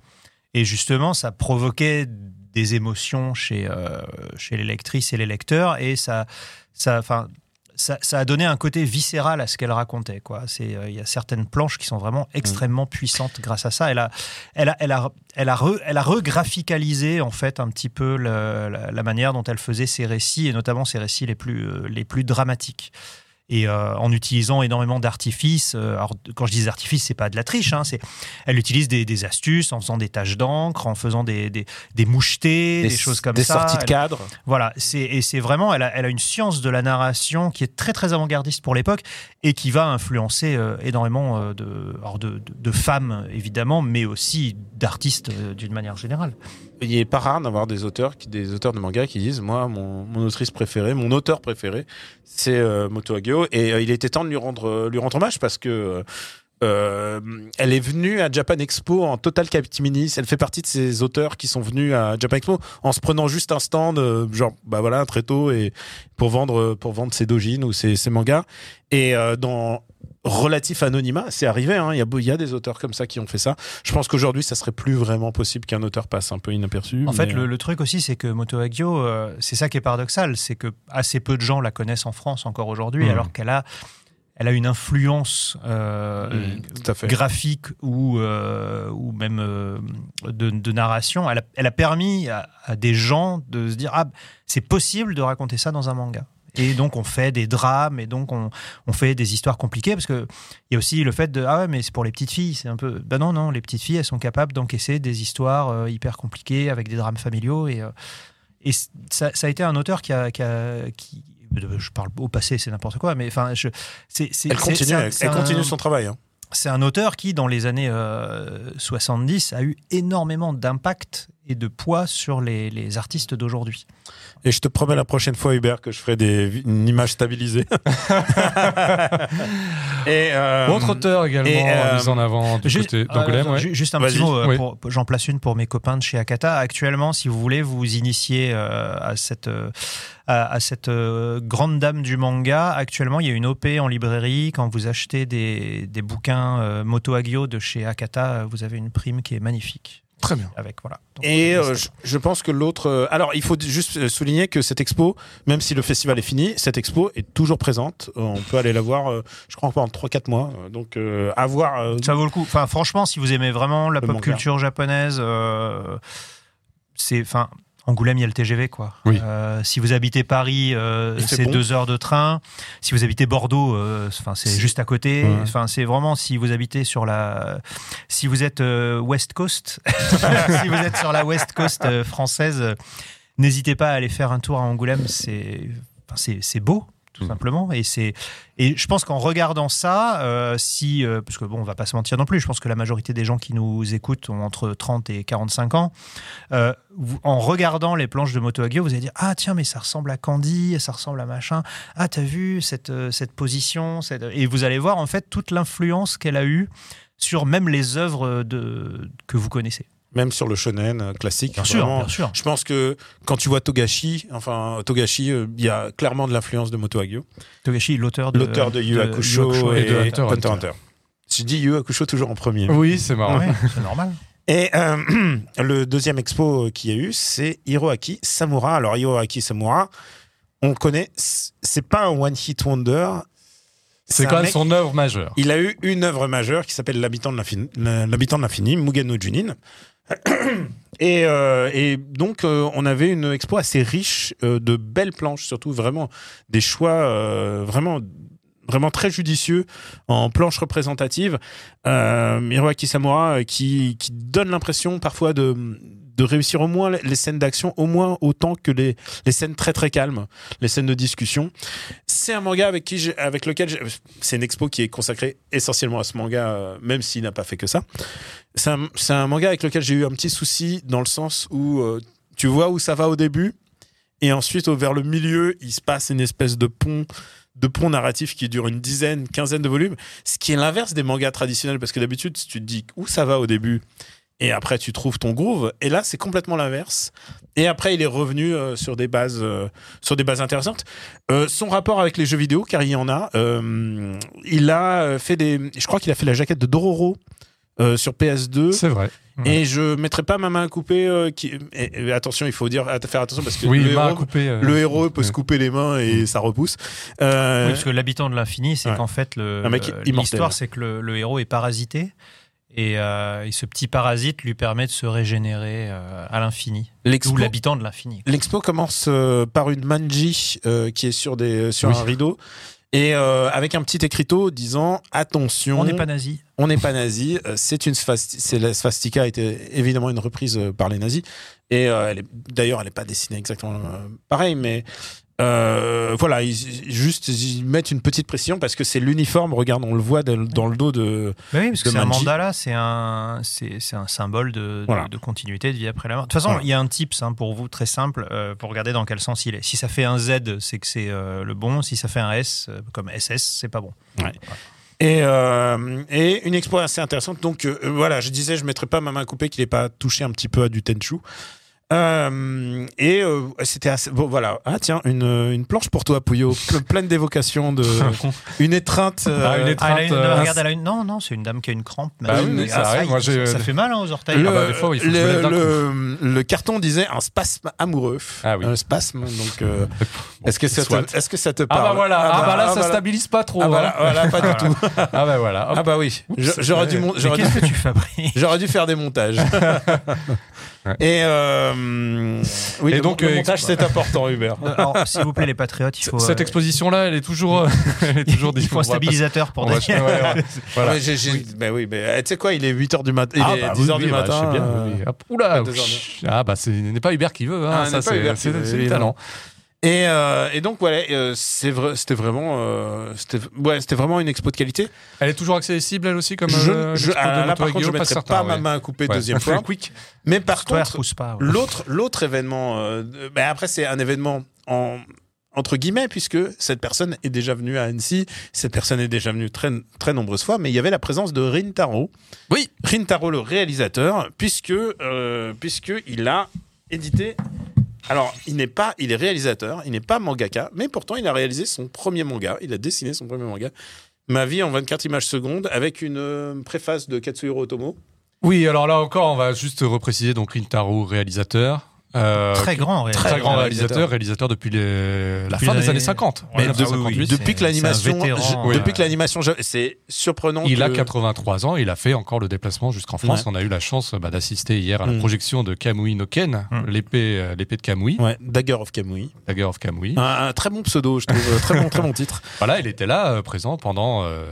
Et justement, ça provoquait des émotions chez, euh, chez les lectrices et les lecteurs. Et ça, ça, enfin, ça, ça a donné un côté viscéral à ce qu'elle racontait. Quoi. C'est, euh, il y a certaines planches qui sont vraiment extrêmement puissantes grâce à ça. Elle a, elle a, elle a, elle a, re- elle a regraphicalisé en fait un petit peu le- la, la manière dont elle faisait ses récits et notamment ses récits les plus, euh, les plus dramatiques. Et euh, en utilisant énormément d'artifices. euh, alors, quand je dis artifices, c'est pas de la triche. Hein, c'est, elle utilise des, des astuces en faisant des taches d'encre, en faisant des, des, des mouchetés, des, choses comme des ça. sorties de Elle- cadre. voilà, c'est, et c'est vraiment, elle a, elle a une science de la narration qui est très très avant-gardiste pour l'époque et qui va influencer euh, énormément euh, de, alors de, de- de femmes évidemment, mais aussi d'artistes d'une manière générale. Il est pas rare d'avoir des auteurs, qui, des auteurs de manga qui disent moi mon, mon autrice préférée, mon auteur préféré, c'est euh, Moto Hagio et euh, il était temps de lui rendre euh, lui rendre hommage parce que euh, elle est venue à Japan Expo en total captiminis. Elle fait partie de ces auteurs qui sont venus à Japan Expo en se prenant juste un stand, genre bah voilà un tréteau et pour vendre pour vendre ses dojins ou ses, mangas. Et dans relatif anonymat, c'est arrivé. hein. Il y, a, beau- il y a des auteurs comme ça qui ont fait ça. Je pense qu'aujourd'hui, ça serait plus vraiment possible qu'un auteur passe un peu inaperçu. En fait, le, euh, le truc aussi, c'est que Moto Hagio, euh, c'est ça qui est paradoxal, c'est que assez peu de gens la connaissent en France encore aujourd'hui, Mhm. alors qu'elle a, elle a une influence euh, Mm, fait. graphique ou, euh, ou même euh, de, de narration. Elle a, elle a permis à, à des gens de se dire ah c'est possible de raconter ça dans un manga. Et donc on fait des drames et donc on, on fait des histoires compliquées parce que il y a aussi le fait de ah ouais mais c'est pour les petites filles c'est un peu ben non non les petites filles elles sont capables d'encaisser des histoires euh, hyper compliquées avec des drames familiaux et euh, et ça, ça a été un auteur qui a, qui a- qui je parle au passé c'est n'importe quoi mais enfin je c'est c'est- Elle continue, c'est elle, un- continue son travail. hein. c'est un auteur qui, dans les années euh, 70, a eu énormément d'impact et de poids sur les, les artistes d'aujourd'hui. Et je te promets la prochaine fois, Hubert, que je ferai des, une image stabilisée. et euh, Autre auteur également et, euh, mis en avant du Juste, côté euh, ouais. juste un petit mot, euh, Oui. j'en place une pour mes copains de chez Akata. Actuellement, si vous voulez vous initier euh, à cette, euh, à, à cette euh, grande dame du manga, actuellement, il y a une OP en librairie. Quand vous achetez des, des bouquins euh, Moto Hagio de chez Akata, vous avez une prime qui est magnifique. Très bien. Avec, voilà. Donc, Et euh, je, je pense que l'autre. euh, alors, il faut juste euh, souligner que cette expo, même si le festival est fini, cette expo est toujours présente. Euh, On peut aller la voir, je crois, pendant 3-4 mois. Donc, euh, à voir. euh, Ça vaut le coup. Enfin, franchement, si vous aimez vraiment la pop manga. culture japonaise, euh, c'est, enfin, Angoulême, il y a le TGV, quoi. Oui. Euh, si vous habitez Paris, euh, c'est bon. deux heures de train. Si vous habitez Bordeaux, euh, enfin, c'est C'est- juste à côté. Ouais. Enfin, c'est vraiment si vous habitez sur la, si vous êtes West Coast, si vous êtes sur la West Coast française, n'hésitez pas à aller faire un tour à Angoulême. C'est, c'est beau. Tout Mm. simplement, et c'est et je pense qu'en regardant ça, euh, si euh, parce que bon, on va pas se mentir non plus, je pense que la majorité des gens qui nous écoutent ont entre 30 et 45 ans. Euh, vous- en regardant les planches de Moto Hagio, vous allez dire ah tiens mais ça ressemble à Candy, ça ressemble à machin. Ah t'as vu cette euh, cette position, cette... et vous allez voir en fait toute l'influence qu'elle a eue sur même les œuvres de que vous connaissez. Même sur le shonen euh, classique. Bien sûr, bien sûr. Je pense que quand tu vois Togashi, enfin Togashi, euh, il y a clairement de l'influence de Moto Hagio, Togashi, l'auteur de l'auteur de Yu Hakusho et et, de Hunter Hunter x Hunter. Hunter. J'ai dit Yu Hakusho toujours en premier. Oui, c'est marrant. Ouais, c'est normal. Et euh, le deuxième expo qu'il y a eu, c'est Hiroaki Samura. Alors Hiroaki Samura, on le connaît, c'est pas un one hit wonder. C'est quand même son œuvre majeure. Il a eu une œuvre majeure qui s'appelle L'habitant de l'infini, l'habitant de l'infini, Mugen no Junin. Et, euh, et donc, euh, on avait une expo assez riche euh, de belles planches, surtout vraiment des choix vraiment, vraiment très judicieux en planches représentatives. Euh, Hiroaki Samura qui, qui donne l'impression parfois de, de réussir au moins les scènes d'action, au moins autant que les, les scènes très très calmes, les scènes de discussion. C'est un manga avec, qui avec lequel c'est une expo qui est consacrée essentiellement à ce manga, euh, même s'il n'a pas fait que ça. C'est un, manga avec lequel j'ai eu un petit souci dans le sens où euh, tu vois où ça va au début et ensuite vers le milieu il se passe une espèce de pont de pont narratif qui dure une dizaine, quinzaine de volumes, ce qui est l'inverse des mangas traditionnels parce que d'habitude tu te dis où ça va au début? Et après tu trouves ton groove et là c'est complètement l'inverse et après il est revenu euh, sur des bases euh, sur des bases intéressantes Euh, son rapport avec les jeux vidéo car il y en a il a fait des je crois qu'il a fait la jaquette de Dororo sur PS2 C'est vrai. et je mettrai pas ma main à couper. qui... et- et attention, il faut dire, faire attention parce que Oui, le, héros, le héros peut ouais. se couper les mains et ça repousse. Oui, parce que l'habitant de l'infini, c'est ouais. qu'en fait, l'histoire, c'est que le, le héros est parasité. Et, euh, et ce petit parasite lui permet de se régénérer euh, à l'infini. Ou l'habitant de l'infini. l'expo commence euh, par une manji qui est sur, des, sur Oui. un rideau. Et avec un petit écriteau disant attention, On n'est pas nazi. on n'est pas nazi. C'est une c'est la swastika était évidemment une reprise par les nazis. Et d'ailleurs, elle n'est pas dessinée exactement pareil, mais euh, voilà, ils, juste ils mettent une petite précision parce que c'est l'uniforme. Regarde, on le voit dans, dans le dos de. Bah oui, parce que c'est un mandala, c'est un, c'est, c'est un symbole de, de- Voilà. de continuité de vie après la mort. De toute façon, Voilà. il y a un tips hein, pour vous très simple euh, pour regarder dans quel sens il est. Si ça fait un Z, c'est que c'est euh, le bon. Si ça fait un S, comme SS, c'est pas bon. Et, euh, et une expo assez intéressante. Donc euh, voilà, je disais, je mettrais pas ma main coupée qu'il n'ait pas touché un petit peu à du Tenchu. Euh, et euh, c'était assez. Bon, voilà. Ah, tiens, une, une planche pour toi, Pouillot. ple- pleine d'évocation de. une étreinte. euh, Ah, une étreinte. Ah, elle a une- euh, regarde, elle a une. Non, non, c'est une dame qui a une crampe. Bah oui, mais ça Ah, arrive. Moi, j'ai- ça fait mal hein, aux orteils. Le, Ah bah, des fois, il faut que je me le- carton disait un spasme amoureux. Ah oui. Un spasme. Donc, euh, est-ce que, ça te- est-ce que ça te Ah parle? bah voilà, ah, bah là, ça voilà. stabilise pas trop. Ah hein. voilà, voilà, pas du tout. Ah bah voilà. hop. Ah bah oui. J'aurais dû qu'est-ce que tu fabriques J'aurais dû faire des montages. Ouais. Et euh, oui, Et le, donc, le euh, montage c'est important, Hubert. Euh, Alors, s'il vous plaît, les patriotes, il faut. Cette euh, exposition-là, elle est toujours, elle est toujours il faut un stabilisateur pour Daniel. ouais, ouais. Voilà. Ouais, j'ai- j'ai- bah oui, mais euh, tu sais quoi, il est 8h du matin, il Ah est bah 10h oui, du oui, bah, matin. je sais bien, euh, oui. Hop, oula, à deux heures ah bah ce n'est pas Hubert qui veut, hein, Ah, ça c'est c'est- le talent. Et, euh, et donc voilà, euh, c'est vrai, c'était vraiment, euh, c'était ouais, c'était vraiment une expo de qualité. Elle est toujours accessible elle aussi comme je, je- ah, là Moto par contre, je certain, pas ma main coupée Ouais. deuxième fois. Quick. Mais par contre, pas. L'autre, l'autre événement, ben après c'est un événement en entre guillemets puisque cette personne est déjà venue à Annecy, cette personne est déjà venue très très nombreuses fois, mais il y avait la présence de Rintaro. Oui. Rintaro le réalisateur, puisque puisque il a édité. Alors, il n'est pas, il est réalisateur, il n'est pas mangaka, mais pourtant il a réalisé son premier manga, il a dessiné son premier manga. Ma vie en 24 images secondes avec une euh, préface de Katsuhiro Otomo. Oui, alors là encore, on va juste repréciser donc Rintaro réalisateur. Euh, Très grand, très, réalisateur. grand réalisateur. réalisateur, réalisateur depuis les- la Depuis fin des années 50. Mais Ouais, de- 1958. oui, depuis que l'animation, ouais. depuis que l'animation, c'est surprenant. Il a que- 83 ans, il a fait encore le déplacement jusqu'en France. Ouais. On a eu la chance bah, d'assister hier à la Mm. projection de Kamui no Ken, Mm. l'épée euh, l'épée de Kamui, Ouais, Dagger of Kamui. Dagger of Kamui. Un, un très bon pseudo, je trouve. très bon, très bon titre. Voilà, il était là, euh, présent pendant euh,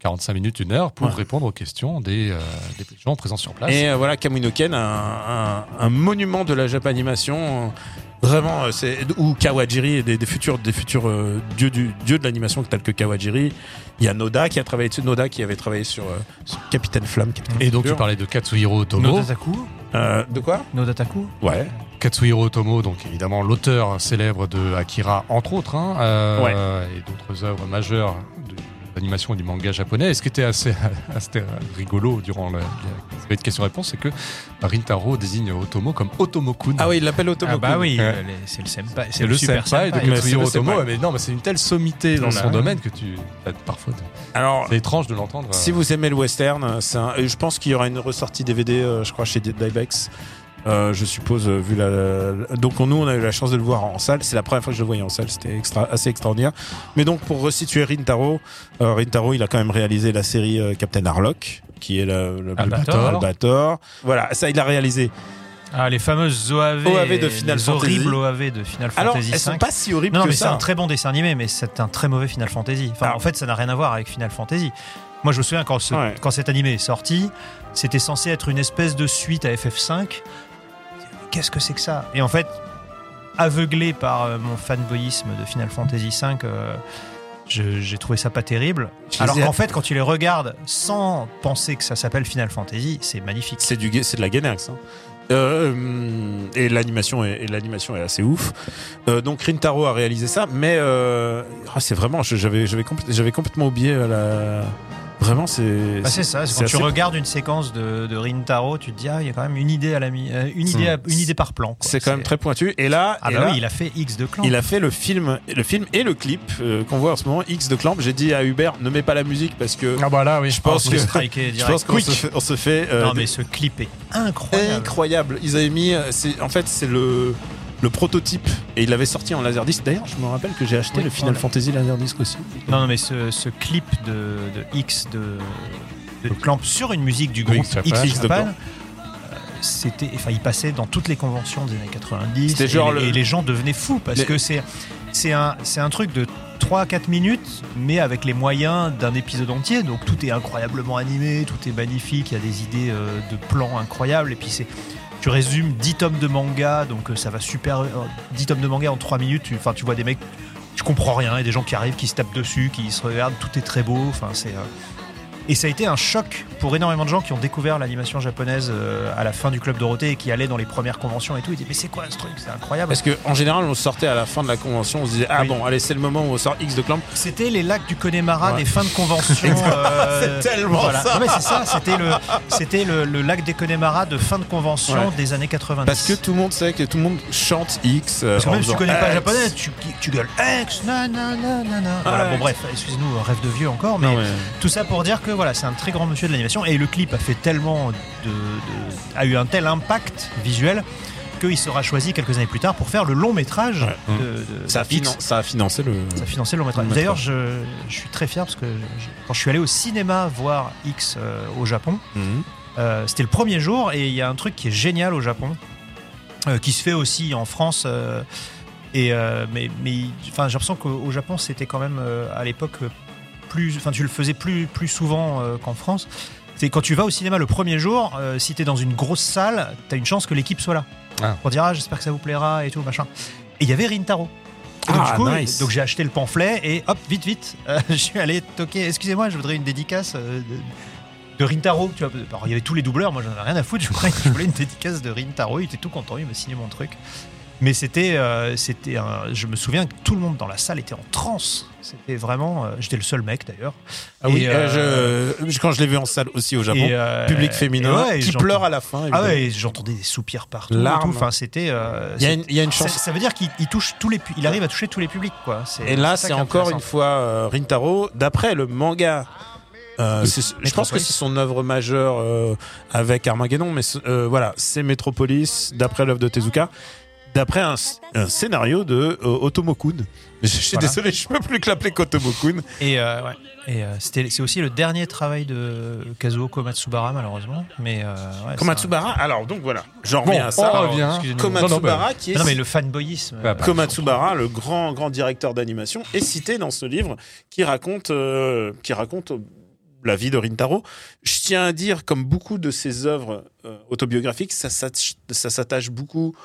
45 minutes, une heure, pour Ouais. répondre aux questions des, euh, des gens présents sur place. Et euh, voilà, Kamui no Ken, un, un- un monument de la Japanimation. euh, Vraiment, c'est ou Kawajiri des, des futurs, des futurs euh, dieux, du, dieux de l'animation tels que Kawajiri. Il y a Noda qui a travaillé dessus, Noda qui avait travaillé sur, euh, sur Capitaine Flamme. Capitaine Et donc tu Futur. parlais de Katsuhiro Otomo. Nodataku Euh, de quoi? Nodataku Ouais. Katsuhiro Otomo, donc évidemment l'auteur célèbre de Akira, entre autres, hein, euh, et d'autres œuvres majeures de l'animation et du manga japonais. Et ce qui était assez, assez rigolo durant la, la, question-réponse, c'est que Rintaro désigne Otomo comme Otomo-kun. Ah oui, il l'appelle Otomo. Ah bah oui, Ouais. euh, c'est le senpai. C'est le super senpai de senpai. Mais Katsuhiro c'est le Otomo. senpai. Mais non, mais c'est une telle sommité dans Bah son domaine que tu t'as parfois. Alors, C'est étrange de l'entendre. Si vous aimez le western, un- je pense qu'il y aura une ressortie DVD, euh, je crois, chez Dybex. Euh, je suppose, euh, vu la, la- Donc, nous, on a eu la chance de le voir en salle. C'est la première fois que je le voyais en salle. C'était extra, assez extraordinaire. Mais donc, pour resituer Rintaro, euh, Rintaro, il a quand même réalisé la série Captain Harlock, qui est le, le Albator. Albator. Voilà, ça, il a réalisé. Ah, les fameuses OAV, OAV de Final les horribles OAV de Final Alors, Fantasy elles sont pas si horribles Non, non, que mais c'est un très bon dessin animé, mais c'est un très mauvais Final Fantasy. Enfin, Alors- en fait, ça n'a rien à voir avec Final Fantasy. Moi, je me souviens quand, ce- Ouais. quand cet animé est sorti, c'était censé être une espèce de suite à FF5. Qu'est-ce que c'est que ça Et en fait, aveuglé par euh, mon fanboyisme de Final Fantasy V, euh, j'ai trouvé ça pas terrible. Alors qu'en fait, quand tu les regardes sans penser que ça s'appelle Final Fantasy, c'est magnifique. C'est du, c'est de la Gainax. hein. Euh, et l'animation est, et l'animation est assez ouf. Euh, donc Rintaro a réalisé ça, mais ah, c'est vraiment, j'avais, j'avais, j'avais complètement oublié la. Vraiment, c'est. Bah, c'est ça, quand tu regardes une séquence de, de Rintaro, tu te dis, ah, il y a quand même une idée, à la mi- euh, une idée, à- une idée par plan. C'est quand même très pointu. Et là, Ah et bah là, oui, il a fait X de clan. il a fait le film, le film et le clip euh, qu'on voit en ce moment, X de Clamp. J'ai dit à Hubert, ne mets pas la musique parce que Ah bah là, oui. je pense que, je pense qu'on Quick. se fait, on se fait, euh, Non mais ce clip est incroyable. incroyable. Ils avaient mis, en fait, c'est le le prototype et il l'avait sorti en laserdisc. D'ailleurs, je me rappelle que j'ai acheté Oui, le Final voilà. Fantasy laserdisc aussi. Non, non mais ce, ce clip de, de X de, de Clamp sur une musique du groupe X Japan. X X de Japan, Clamp. euh, c'était, enfin, il passait dans toutes les conventions des années 90 C'était et, genre les- le- et les gens devenaient fous parce Les- que c'est, c'est un, c'est un truc de 3-4 minutes, mais avec les moyens d'un épisode entier. Donc tout est incroyablement animé, tout est magnifique, il y a des idées euh, de plans incroyables. Et puis c'est. Tu résumes 10 tomes de manga, donc euh, ça va super. euh, 10 tomes de manga en 3 minutes, tu, vois des mecs. Tu comprends rien, et des gens qui arrivent, qui se tapent dessus, qui se regardent, tout est très beau. Enfin, c'est. Euh, Et ça a été un choc pour énormément de gens qui ont découvert l'animation japonaise euh, à la fin du Club Dorothée et qui allaient dans les premières conventions et tout. Ils disaient, mais c'est quoi ce truc? C'est incroyable. Parce que en général, on sortait à la fin de la convention, on se disait ah Oui. bon, allez, c'est le moment où on sort X de Clamp. C'était les lacs du Connemara Ouais. des fins de convention. euh, C'est tellement voilà. ça. C'est ça, c'était le, c'était le, le lac des Connemara de fin de convention Ouais. des années 90. Parce que tout le monde sait que tout le monde chante X. euh, Parce que même si tu connais pas X. japonais, tu, tu gueules X, nanana. Voilà, bon bref, excusez-nous, rêve de vieux encore, mais Non, mais- tout ça pour dire que voilà, c'est un très grand monsieur de l'animation et le clip a fait tellement de, de- a eu un tel impact visuel qu'il sera choisi quelques années plus tard pour faire le long métrage Ouais. de, de- ça, a X. finan- ça a financé le. Ça a financé le long métrage. Le D'ailleurs, je, je suis très fier parce que je- quand je suis allé au cinéma voir X euh, au Japon, Mhm. euh, c'était le premier jour et il y a un truc qui est génial au Japon, euh, qui se fait aussi en France. et mais, mais enfin, j'ai l'impression qu'au au Japon, c'était quand même à l'époque plus, enfin, tu le faisais plus plus souvent euh, qu'en France. C'est quand tu vas au cinéma le premier jour, euh, si t'es dans une grosse salle, t'as une chance que l'équipe soit là Ah. pour dire ah, j'espère que ça vous plaira et tout machin. Et il y avait Rintaro. Et donc, Ah, du coup, nice. donc j'ai acheté le pamphlet et hop, vite, vite, euh, je suis allé toquer. Excusez-moi, je voudrais une dédicace euh, de, de Rintaro. Tu vois, alors, il y avait tous les doubleurs, moi j'en avais rien à foutre. Je voulais, je voulais une dédicace de Rintaro. Il était tout content, il m'a signé mon truc. Mais c'était, euh, c'était, un- je me souviens que tout le monde dans la salle était en transe. C'était vraiment, euh, j'étais le seul mec d'ailleurs. Ah oui, euh, je- quand je l'ai vu en salle aussi au Japon, Et, public féminin ouais, et qui pleure à la fin. Ah évidemment. ouais, et j'entendais des soupirs partout. Larmes. Enfin, c'était. Il y a une, il y a une ça, chance. ça veut dire qu'il il touche tous les, il arrive à toucher tous les publics, quoi. Et là, c'est encore une fois Rintaro. D'après le manga, euh, c'est- je pense que c'est son œuvre majeure euh, avec Armageddon, mais euh, voilà, c'est Metropolis, d'après l'œuvre de Tezuka, d'après un, un scénario de euh, Otomo-kun. Je suis Voilà. désolé, je peux plus que l'appeler qu'Otomo-kun. Et, euh, ouais. Et euh, c'était, c'est aussi le dernier travail de Kazuo Komatsubara, malheureusement. Mais euh, ouais, Komatsubara, alors donc voilà, j'en Bon, reviens à ça. on revient. Komatsubara, qui est Non, mais le fanboyisme. Ah, bah, Komatsubara, le grand grand directeur d'animation, est cité dans ce livre qui raconte euh, qui raconte la vie de Rintaro. Je tiens à dire, comme beaucoup de ses œuvres euh, autobiographiques, ça s'attache ça s'attache beaucoup,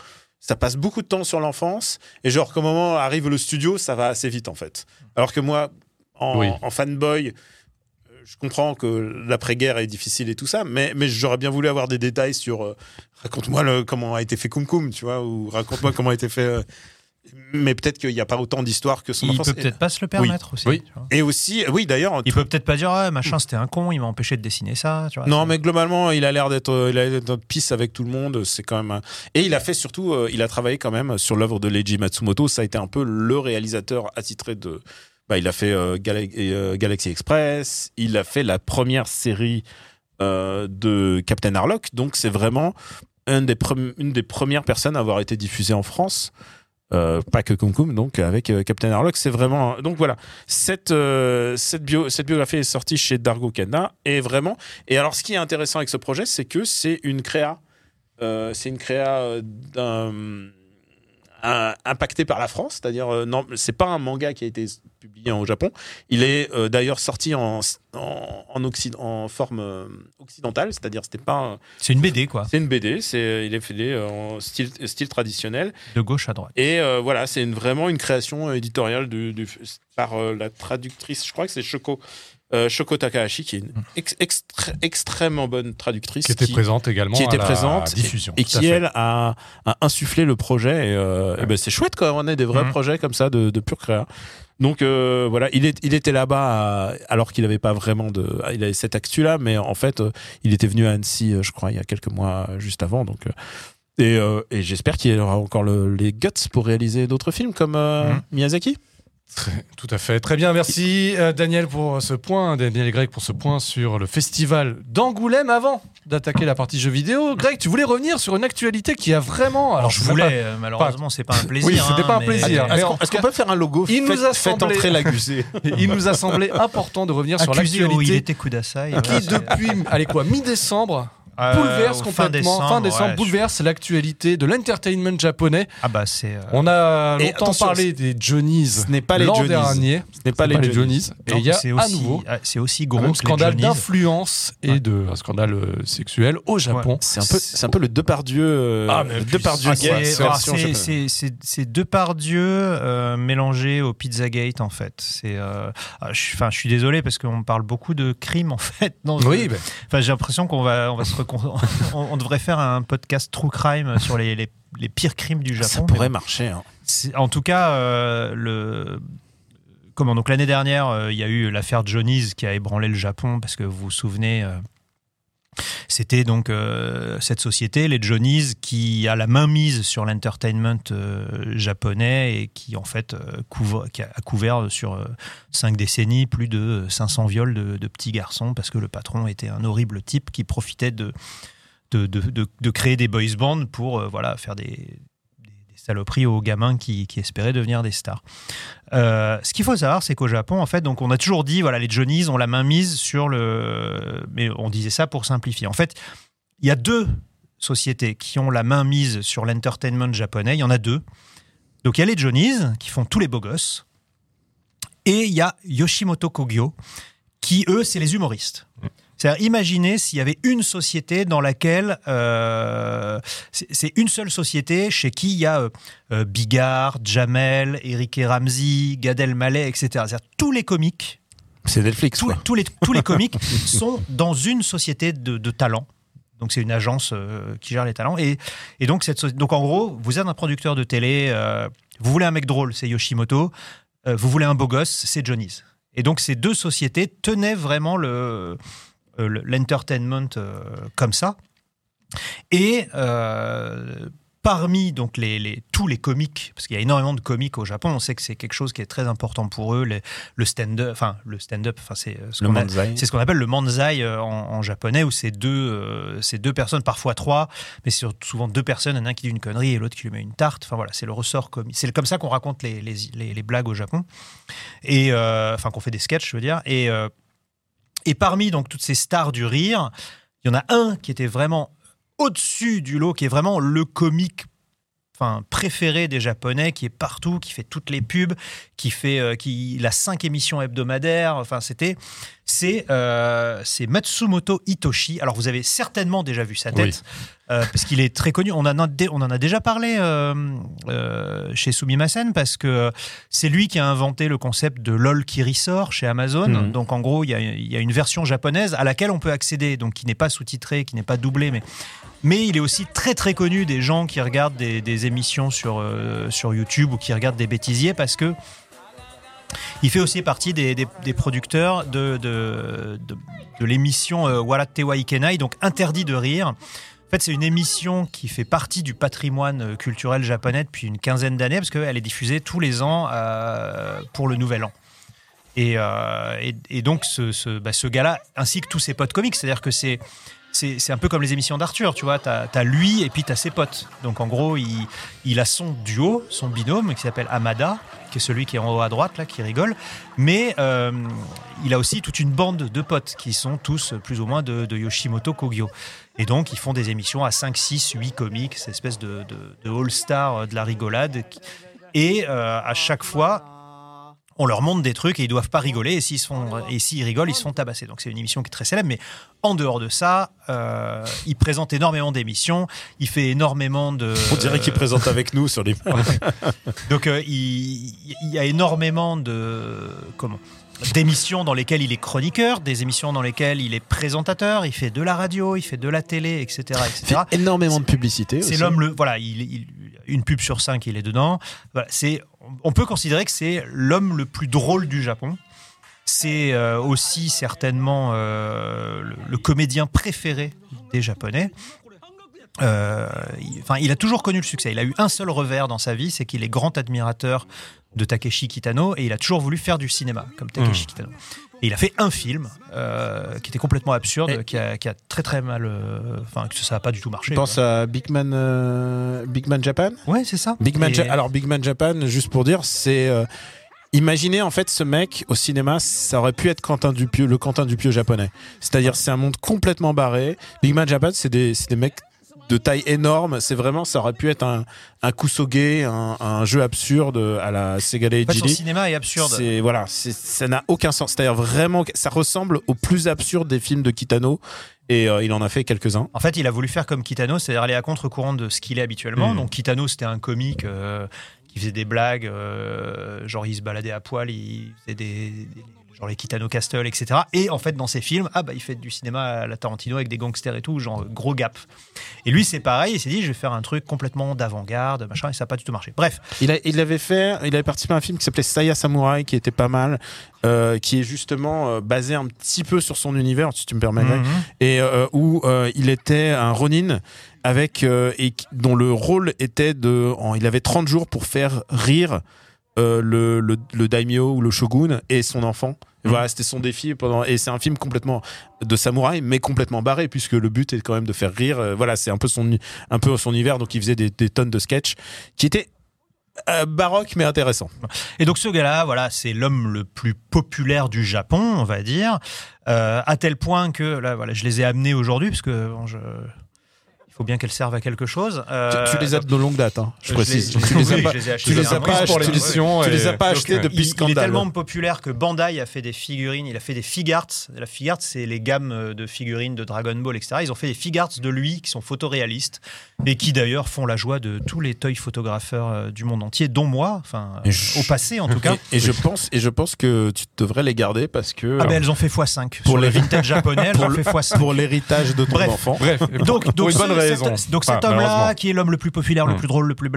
ça passe beaucoup de temps sur l'enfance et genre qu'au moment arrive le studio, ça va assez vite en fait. Alors que moi, en, Oui. en fanboy. euh, Je comprends que l'après-guerre est difficile et tout ça, mais, mais j'aurais bien voulu avoir des détails sur euh, raconte-moi comment a été fait Kum Kum, tu vois, ou raconte-moi comment a été fait euh, mais peut-être qu'il n'y a pas autant d'histoire que son il enfance. peut peut-être pas se le permettre aussi. Oui. tu vois. Et aussi, oui, d'ailleurs. Il peut peut-être pas dire, ah, machin, c'était un con, il m'a empêché de dessiner ça. Tu vois. Non, mais globalement, il a l'air d'être, euh, il a l'air d'être pisse avec tout le monde. C'est quand même. un- Et il a fait surtout, euh, il a travaillé quand même sur l'œuvre de Leiji Matsumoto. Ça a été un peu le réalisateur attitré de. Bah, il a fait euh, Gala- euh, Galaxy Express. Il a fait la première série euh, de Captain Harlock. Donc c'est vraiment un des premi- une des premières personnes à avoir été diffusée en France. Euh, pas que Kum Kum, donc avec euh, Captain Harlock, c'est vraiment. Donc voilà, cette euh, cette bio cette biographie est sortie chez Dargo Kana et vraiment. Et alors, ce qui est intéressant avec ce projet, c'est que c'est une créa, euh, c'est une créa d'un un- impacté par la France, c'est-à-dire euh, non, c'est pas un manga qui a été publié au Japon. Il est euh, d'ailleurs sorti en en, en, Occid- en forme euh, occidentale, c'est-à-dire c'était pas un- C'est une BD, quoi. c'est une BD, c'est il est fait euh, en style style traditionnel. De gauche à droite. Et euh, voilà, c'est une- vraiment une création euh, éditoriale du, du- par euh, la traductrice, je crois que c'est Shoko, euh, Shoko Takahashi, qui est une ex- extré- extrêmement bonne traductrice. Qui était présente également. qui était à la présente diffusion. Et qui, elle, a, a insufflé le projet. Et, euh, et ben, c'est chouette quand on a des vrais Mhm. projets comme ça de, de pure créa. Donc euh, voilà, il, est, il était là-bas alors qu'il n'avait pas vraiment de. Il avait cette actu-là, mais en fait, il était venu à Annecy, je crois, il y a quelques mois juste avant. Donc, et, et j'espère qu'il aura encore le- les guts pour réaliser d'autres films comme Mhm. Miyazaki. Très- tout à fait. Très bien. Merci euh, Daniel pour ce point. Daniel et Greg pour ce point sur le festival d'Angoulême avant d'attaquer la partie jeux vidéo. Greg, tu voulais revenir sur une actualité qui a vraiment. Alors, je voulais, pas- euh, malheureusement, c'est pas un plaisir. Oui, c'était hein, pas un mais- plaisir. Mais Est-ce qu'on peut faire un logo il Faites- nous a Faites semblé- entrer la gusée. Il nous a semblé important de revenir sur où il l'actualité était Kudasai. qui voilà, c'est- depuis allez quoi mi-décembre Euh, bouleverse complètement, fin décembre, ouais, bouleverse l'actualité de l'entertainment japonais. je- Ah bah c'est. euh, On a longtemps parlé des Johnnies Ce n'est pas les l'an Johnnies. dernier. Ce n'est pas les Johnnies. Et il y a c'est à aussi- nouveau ah, C'est aussi un gros les scandale d'influence et Ouais. de un scandale euh, sexuel au Japon. C'est un peu, c'est un peu le Depardieu. Euh, Ah, mais Depardieu ah, gay, c'est- C'est- alors, version c'est- japonaise. c'est- C'est c'est deux par Dieu euh, mélangés au Pizzagate en fait. C'est, ah, je, suis- enfin, je suis désolé parce qu'on parle beaucoup de crimes en fait. Oui, Enfin, j'ai l'impression qu'on va, on va se on, on devrait faire un podcast true crime sur les, les, les pires crimes du Japon. Ça pourrait bon. marcher. hein. En tout cas, euh, le comment donc l'année dernière, euh, il y a eu l'affaire Johnny's qui a ébranlé le Japon parce que vous vous souvenez. C'était donc euh, cette société, les Johnny's, qui a la main mise sur l'entertainment euh, japonais et qui en fait euh, a couvert sur cinq décennies plus de 500 viols de, petits garçons parce que le patron était un horrible type qui profitait de de, de, créer des boys bands pour voilà faire des saloperies aux gamins qui, espéraient devenir des stars. Euh, ce qu'il faut savoir, c'est qu'au Japon, en fait, donc on a toujours dit, voilà, les Johnnies ont la main mise sur le, mais on disait ça pour simplifier. En fait, il y a deux sociétés qui ont la main mise sur l'entertainment japonais. Il y en a deux. Donc il y a les Johnnies qui font tous les beaux gosses, et il y a Yoshimoto Kogyo qui eux, c'est les humoristes. C'est-à-dire, imaginez s'il y avait une société dans laquelle euh, c'est une seule société chez qui il y a euh, euh, Bigard, Jamel, Eric et Ramsey, Gad Elmaleh, etc. C'est-à-dire tous les comiques, C'est Netflix. tous, tous les, tous les comiques sont dans une société de, de talents. Donc c'est une agence euh, qui gère les talents. Et, et donc, cette, donc en gros, vous êtes un producteur de télé, vous voulez un mec drôle, c'est Yoshimoto, vous voulez un beau gosse, c'est Johnny's. Et donc ces deux sociétés tenaient vraiment le- l'entertainment euh, comme ça. Et euh, parmi donc les, les- tous les comiques, parce qu'il y a énormément de comiques au Japon, on sait que c'est quelque chose qui est très important pour eux, les- le stand-up, enfin le stand-up, enfin c'est euh, ce qu'on ce appelle le manzai euh, en, en japonais, où c'est deux, euh, c'est deux personnes, parfois trois, mais c'est souvent deux personnes, un qui dit une connerie et l'autre qui lui met une tarte. Enfin voilà, c'est le ressort comique. C'est comme ça qu'on raconte les, les, les- les blagues au Japon. Et euh, enfin qu'on fait des sketchs, je veux dire. Et, euh, et parmi donc toutes ces stars du rire, il y en a un qui était vraiment au-dessus du lot, qui est vraiment le comique enfin, préféré des Japonais, qui est partout, qui fait toutes les pubs, qui fait, euh, qui, a cinq émissions hebdomadaires. Enfin, c'était, c'est, euh, c'est Matsumoto Hitoshi. Alors, vous avez certainement déjà vu sa tête, euh, parce qu'il est très connu. On en a, dé- on en a déjà parlé euh, chez Sumimasen, parce que c'est lui qui a inventé le concept de LOL qui ressort chez Amazon. Mhm. Donc, en gros, il y, a, il y a une version japonaise à laquelle on peut accéder, donc qui n'est pas sous-titrée, qui n'est pas doublée, mais mais il est aussi très très connu des gens qui regardent des, des émissions sur, euh, sur YouTube ou qui regardent des bêtisiers parce que il fait aussi partie des, des- producteurs de, de, de- l'émission euh, Waratte wa Ikenai, donc Interdit de rire. En fait, c'est une émission qui fait partie du patrimoine euh, culturel japonais depuis une quinzaine d'années parce qu'elle est diffusée tous les ans euh, pour le Nouvel An. Et, et, et donc, ce, ce, bah, ce gars-là, ainsi que tous ses potes comiques, c'est-à-dire que c'est c'est un peu comme les émissions d'Arthur, tu vois. T'as as lui et puis t'as ses potes. Donc en gros, il, il a son duo, son binôme qui s'appelle Amada, qui est celui qui est en haut à droite là, qui rigole. Mais euh, il a aussi toute une bande de potes qui sont tous plus ou moins de, Yoshimoto Kogyo. Et donc ils font des émissions à 5, 6, 8 comiques, cette espèce de, de, de all-star de la rigolade. Et euh, à chaque fois, on leur montre des trucs et ils doivent pas rigoler. Et s'ils et rigolent, ils se font tabasser. Donc c'est une émission qui est très célèbre. Mais en dehors de ça, euh, il présente énormément d'émissions. Il fait énormément de. On dirait qu'il présente avec nous sur les. Donc euh, il, il y a énormément de comment d'émissions dans lesquelles il est chroniqueur, des émissions dans lesquelles il est présentateur. Il fait de la radio, il fait de la télé, etc., Il etc. fait énormément de publicité. C'est l'homme le voilà, il, il- une pub sur cinq, il est dedans. Voilà, c'est on peut considérer que c'est l'homme le plus drôle du Japon. C'est euh, aussi certainement euh, le, le comédien préféré des Japonais. Euh, il, enfin, il a toujours connu le succès. Il a eu un seul revers dans sa vie, c'est qu'il est grand admirateur de Takeshi Kitano et il a toujours voulu faire du cinéma comme Takeshi Kitano. Et il a fait un film euh, qui était complètement absurde, Et- qui, a, qui a très très mal, euh, enfin que ça n'a pas du tout marché. Je pense à Big Man, euh, Big Man Japan. Ouais, c'est ça. Big Man Et- Ja- Alors Big Man Japan, juste pour dire, c'est euh, Imaginez en fait ce mec au cinéma, ça aurait pu être Quentin Dupieux, le Quentin Dupieux japonais. C'est-à-dire c'est un monde complètement barré. Big Man Japan, c'est des, c'est des mecs de taille énorme. C'est vraiment, ça aurait pu être un, un kusoge, un, un jeu absurde à la Segale En fait, son cinéma est absurde. C'est voilà, c'est- ça n'a aucun sens. C'est-à-dire vraiment, ça ressemble au plus absurde des films de Kitano et euh, il en a fait quelques-uns. En fait, il a voulu faire comme Kitano, c'est-à-dire aller à contre-courant de ce qu'il est habituellement. Mm. Donc Kitano, c'était un comique euh, qui faisait des blagues, euh, genre il se baladait à poil, il faisait des, des- genre les Kitano Castle, etc. Et en fait, dans ses films, ah bah il fait du cinéma à la Tarantino avec des gangsters et tout, genre gros gap. Et lui, c'est pareil, il s'est dit, je vais faire un truc complètement d'avant-garde, machin, et ça n'a pas du tout marché. Bref, Il, a, il avait fait, il avait participé à un film qui s'appelait Saya Samurai, qui était pas mal, euh, qui est justement euh, basé un petit peu sur son univers, si tu me permets. Mhm. et euh, où il était un Ronin avec et dont le rôle était de, en- il avait 30 jours pour faire rire le, le, le daimyo ou le shogun et son enfant. Voilà, c'était son défi pendant et c'est un film complètement de samouraï mais complètement barré puisque le but est quand même de faire rire. Euh, voilà, c'est un peu son un peu son univers donc il faisait des, tonnes de sketchs qui étaient euh, baroques mais intéressants. Et donc ce gars-là, voilà, c'est l'homme le plus populaire du Japon, on va dire, euh, à tel point que là, voilà, je les ai amenés aujourd'hui parce que je... il faut bien qu'elles servent à quelque chose. Euh, tu, tu les as de longue date, hein, je précise. les- tu les- les as oui, pas, tu les as pas euh, depuis il, il est Scandale. tellement populaire que Bandai a fait des figurines, il a fait des figarts. La figart, c'est les gammes de figurines de Dragon Ball, etc. Ils ont fait des figarts de lui qui sont photoréalistes et qui d'ailleurs font la joie de tous les toy photographeurs euh, du monde entier, dont moi, enfin je- au passé en tout cas. Et, et je pense et je pense que tu devrais les garder parce que Ah ben elles ont fait x5 Pour pour les vintage japonais, elles pour ont fait x5. pour l'héritage de ton enfant. Bref, Donc, donc, une bonne ce- raison. cet- donc Enfin, cet homme-là, qui est l'homme le plus populaire, le Mm. plus drôle, le plus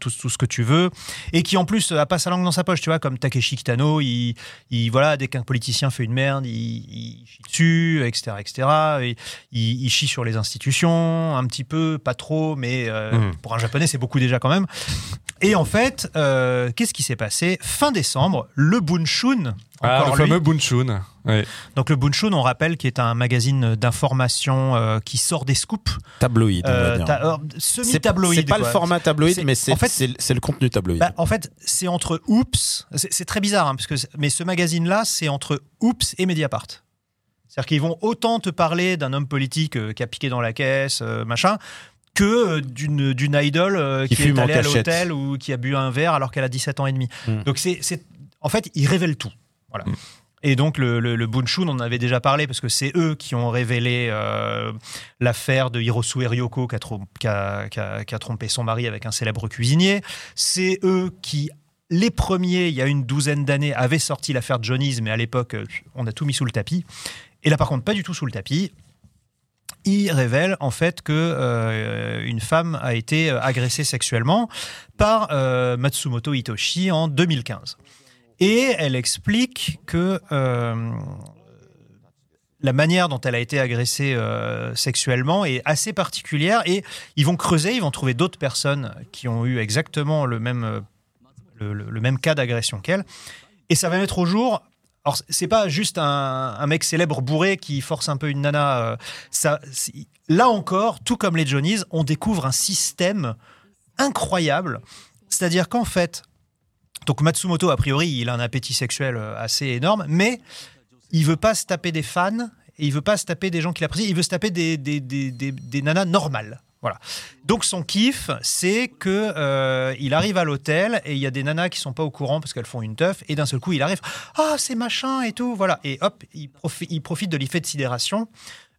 tout, ce que tu veux, et qui en plus a pas sa langue dans sa poche, tu vois, comme Takeshi Kitano, il, il voilà, dès qu'un politicien fait une merde, il, il chie dessus, etc., etc. Et il, il chie sur les institutions, un petit peu, pas trop, mais euh, Mm. pour un japonais, c'est beaucoup déjà quand même. Et en fait, euh, qu'est-ce qui s'est passé? Fin décembre, le Bunshun, Ah, le lui, fameux Bunchun. Donc le Bunshun, on rappelle, qui est un magazine d'information euh, qui sort des scoops Tabloïd, on va euh, ta- euh, semi-tabloïd. c'est pas le format tabloïd, mais c'est en fait- c'est- le contenu tabloïd. Bah, en fait, c'est entre Oops, c'est très bizarre, hein, parce que, mais ce magazine-là, c'est entre Oops et Mediapart. C'est-à-dire qu'ils vont autant te parler d'un homme politique euh, qui a piqué dans la caisse, euh, machin, que d'une d'une idole euh, Qui est allée à l'hôtel ou qui a bu un verre alors qu'elle a 17 ans et demi. Mm. Donc c'est c'est- en fait, ils révèlent tout. Voilà. Mm. Et donc le, le, le Bunshun, on en avait déjà parlé parce que c'est eux qui ont révélé euh, l'affaire de Hirosu Ryoko qui a, trom- qui a- qui a- qui a trompé son mari avec un célèbre cuisinier. C'est eux qui, les premiers, il y a une douzaine d'années, avaient sorti l'affaire Johnny's, mais à l'époque, on a tout mis sous le tapis. Et là, par contre, pas du tout sous le tapis. Ils révèlent en fait que euh, une femme a été euh, agressée sexuellement par euh, Matsumoto Hitoshi en 2015. Et elle explique que euh, la manière dont elle a été agressée euh, sexuellement est assez particulière et ils vont creuser, ils vont trouver d'autres personnes qui ont eu exactement le même, le, même cas d'agression qu'elle. Et ça va mettre au jour. Alors, c'est pas juste un, mec célèbre bourré qui force un peu une nana. euh, là encore, tout comme les Johnnies, on découvre un système incroyable. C'est-à-dire qu'en fait, donc Matsumoto, a priori, il a un appétit sexuel euh, assez énorme, mais il veut pas se taper des fans et il veut pas se taper des gens qui l'apprécient, il veut se taper des, des, nanas normales. Voilà. Donc son kiff, c'est que euh, il arrive à l'hôtel et il y a des nanas qui sont pas au courant parce qu'elles font une teuf et d'un seul coup il arrive, ah c'est machin et tout, voilà. Et hop, il, profi- il profite de l'effet de sidération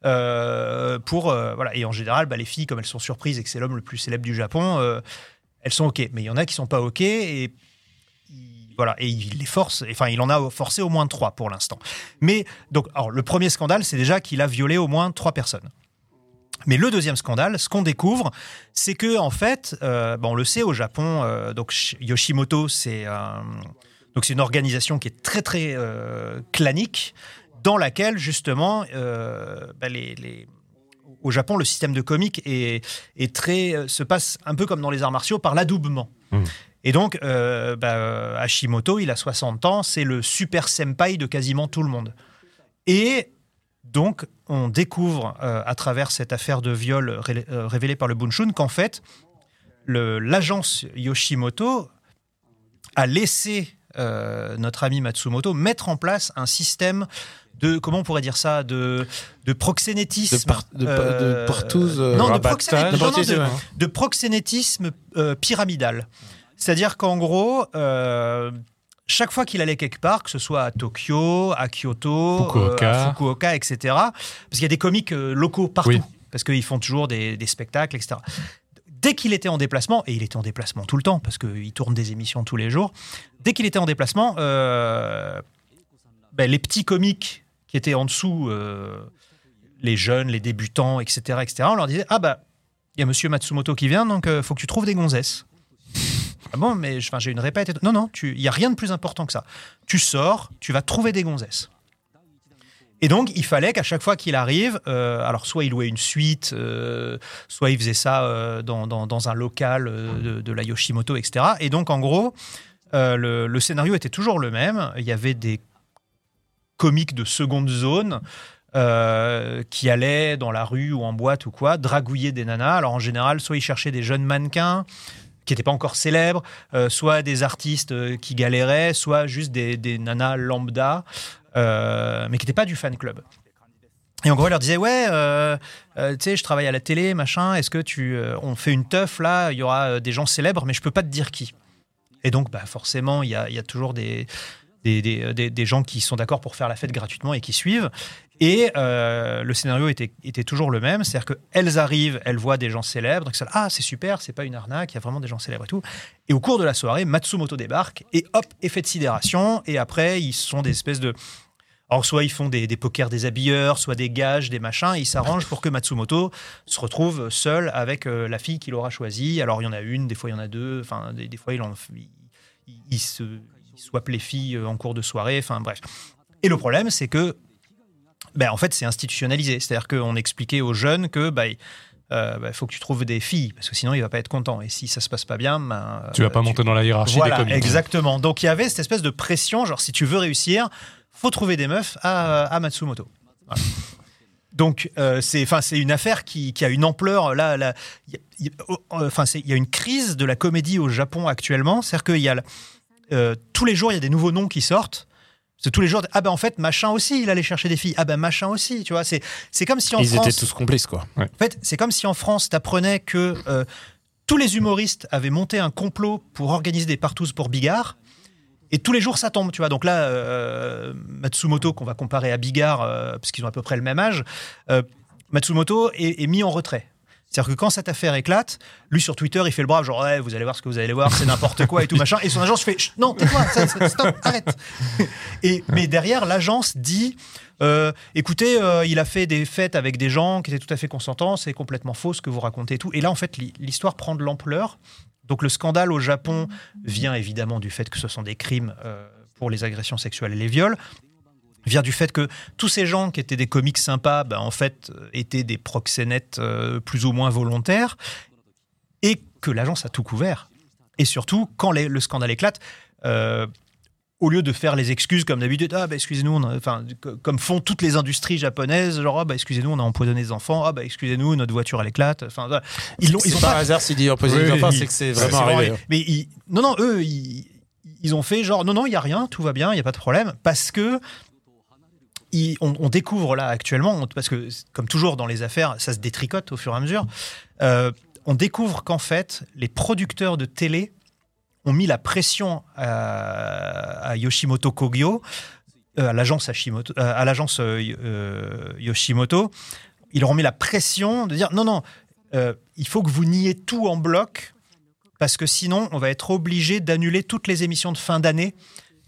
euh, pour euh, voilà. Et en général, bah, les filles comme elles sont surprises et que c'est l'homme le plus célèbre du Japon, elles sont ok. Mais il y en a qui sont pas ok et voilà, et il les force, enfin, il en a forcé au moins trois pour l'instant. Mais, donc, le premier scandale, c'est déjà qu'il a violé au moins trois personnes. Mais le deuxième scandale, ce qu'on découvre, c'est que, en fait, euh, bon, on le sait au Japon, euh, donc Sh- Yoshimoto, c'est un- donc c'est une organisation qui est très, très euh, clanique, dans laquelle, justement, euh, bah, au Japon, le système de comique est, très, euh, se passe un peu comme dans les arts martiaux par l'adoubement. Mm. Et donc, euh, bah, Hashimoto, il a 60 ans, c'est le super senpai de quasiment tout le monde. Et donc, on découvre euh, à travers cette affaire de viol ré- euh, révélée par le Bunshun qu'en fait, l'agence Yoshimoto a laissé euh, notre ami Matsumoto mettre en place un système de comment on pourrait dire ça de de proxénétisme De par- de- de partouze, euh, non, de proxénétisme, non, non, De de- ouais. de proxénétisme euh, pyramidal. C'est-à-dire qu'en gros, euh, chaque fois qu'il allait quelque part, que ce soit à Tokyo, à Kyoto, Fukuoka. euh, à Fukuoka, etc., parce qu'il y a des comiques euh, locaux partout, Oui. parce qu'ils font toujours des, des spectacles, etc. Dès qu'il était en déplacement, et il était en déplacement tout le temps, parce qu'il tourne des émissions tous les jours, dès qu'il était en déplacement, euh, ben, les petits comiques qui étaient en dessous, euh, les jeunes, les débutants, etc., etc., on leur disait Ah bah, il y a monsieur Matsumoto qui vient, donc il faut que tu trouves des gonzesses. Ah bon, mais j'ai une répète. Non, non, il n'y a rien de plus important que ça. Tu sors, tu vas trouver des gonzesses. Et donc, il fallait qu'à chaque fois qu'il arrive, euh, alors soit il louait une suite, euh, soit il faisait ça euh, dans, un local de, la Yoshimoto, etc. Et donc, en gros, le, scénario était toujours le même. Il y avait des comiques de seconde zone qui allaient dans la rue ou en boîte ou quoi, dragouiller des nanas. Alors, en général, soit ils cherchaient des jeunes mannequins qui n'étaient pas encore célèbres, euh, soit des artistes euh, qui galéraient, soit juste des, des nanas lambda, euh, mais qui n'étaient pas du fan club. Et en gros, il leur disait ouais, tu sais, je travaille à la télé, machin. Est-ce que tu, on fait une teuf là Il y aura des gens célèbres, mais je peux pas te dire qui. Et donc, bah, forcément, il y a, y a toujours des, des- des- des gens qui sont d'accord pour faire la fête gratuitement et qui suivent. Et euh, le scénario était, toujours le même, c'est-à-dire qu'elles arrivent, elles voient des gens célèbres, donc ça, ah c'est super, c'est pas une arnaque, il y a vraiment des gens célèbres et tout. Et au cours de la soirée, Matsumoto débarque et hop, effet de sidération. Et après, ils sont des espèces de alors, soit ils font des, des pokers des habilleurs, soit des gages, des machins. Ils s'arrangent pour que Matsumoto se retrouve seul avec euh, la fille qu'il aura choisie. Alors, il y en a une, des fois, il y en a deux. Enfin, des, fois, il, en, il, se il swap les filles en cours de soirée. Enfin, bref. Et le problème, c'est que, ben, en fait, c'est institutionnalisé. C'est-à-dire qu'on expliquait aux jeunes que, ben, euh, faut que tu trouves des filles, parce que sinon, il va pas être content. Et si ça se passe pas bien, ben, Tu vas pas euh, monter dans la hiérarchie voilà, des comics. exactement. Donc il y avait cette espèce de pression, genre si tu veux réussir, faut trouver des meufs à, à Matsumoto. Voilà. Donc euh, c'est, enfin c'est une affaire qui, qui a une ampleur là, là il y a- il y a- euh, enfin c'est- il y a une crise de la comédie au Japon actuellement, c'est-à-dire qu'il y a euh, tous les jours il y a des nouveaux noms qui sortent. C'est tous les jours, ah ben en fait, machin aussi, il allait chercher des filles. Ah ben machin aussi, tu vois. C'est, c'est comme si en Ils France. étaient tous complices, quoi. En fait, c'est comme si en France, tu apprenais que euh, tous les humoristes avaient monté un complot pour organiser des partouzes pour Bigard. Et tous les jours, ça tombe, tu vois. Donc là, euh, Matsumoto, qu'on va comparer à Bigard, euh, parce qu'ils ont à peu près le même âge, euh, Matsumoto est, est mis en retrait. C'est-à-dire que quand cette affaire éclate, lui sur Twitter, il fait le brave, genre ouais, vous allez voir ce que vous allez voir, c'est n'importe quoi et tout machin. Et son agence fait non, tais-toi, stop, arrête. Et mais derrière, l'agence dit euh, écoutez, euh, il a fait des fêtes avec des gens qui étaient tout à fait consentants, c'est complètement faux ce que vous racontez et tout. Et là, en fait, l'histoire prend de l'ampleur. Donc le scandale au Japon vient évidemment du fait que ce sont des crimes euh, pour les agressions sexuelles et les viols vient du fait que tous ces gens qui étaient des comiques sympas, ben, en fait, euh, étaient des proxénètes euh, plus ou moins volontaires, et que l'agence a tout couvert. Et surtout, quand les- le scandale éclate, euh, au lieu de faire les excuses comme d'habitude, ah bah excusez-nous, enfin comme font toutes les industries japonaises, genre ah bah excusez-nous, on a empoisonné des enfants, ah bah excusez-nous, notre voiture elle éclate. Enfin ils l'ont, ils C'est ont pas pas un hasard s'il dit empoisonner Oui, les enfants, oui. c'est que c'est vraiment arrivé. Mais ils- non, non, eux, ils, ils ont fait genre, non, non, il n'y a rien, tout va bien, il n'y a pas de problème, parce que on, découvre là actuellement, parce que comme toujours dans les affaires, ça se détricote au fur et à mesure, euh, on découvre qu'en fait, les producteurs de télé ont mis la pression à, Yoshimoto Kogyo, euh, à l'agence euh, Yoshimoto, ils leur ont mis la pression de dire non, non, il faut que vous niez tout en bloc parce que sinon, on va être obligé d'annuler toutes les émissions de fin d'année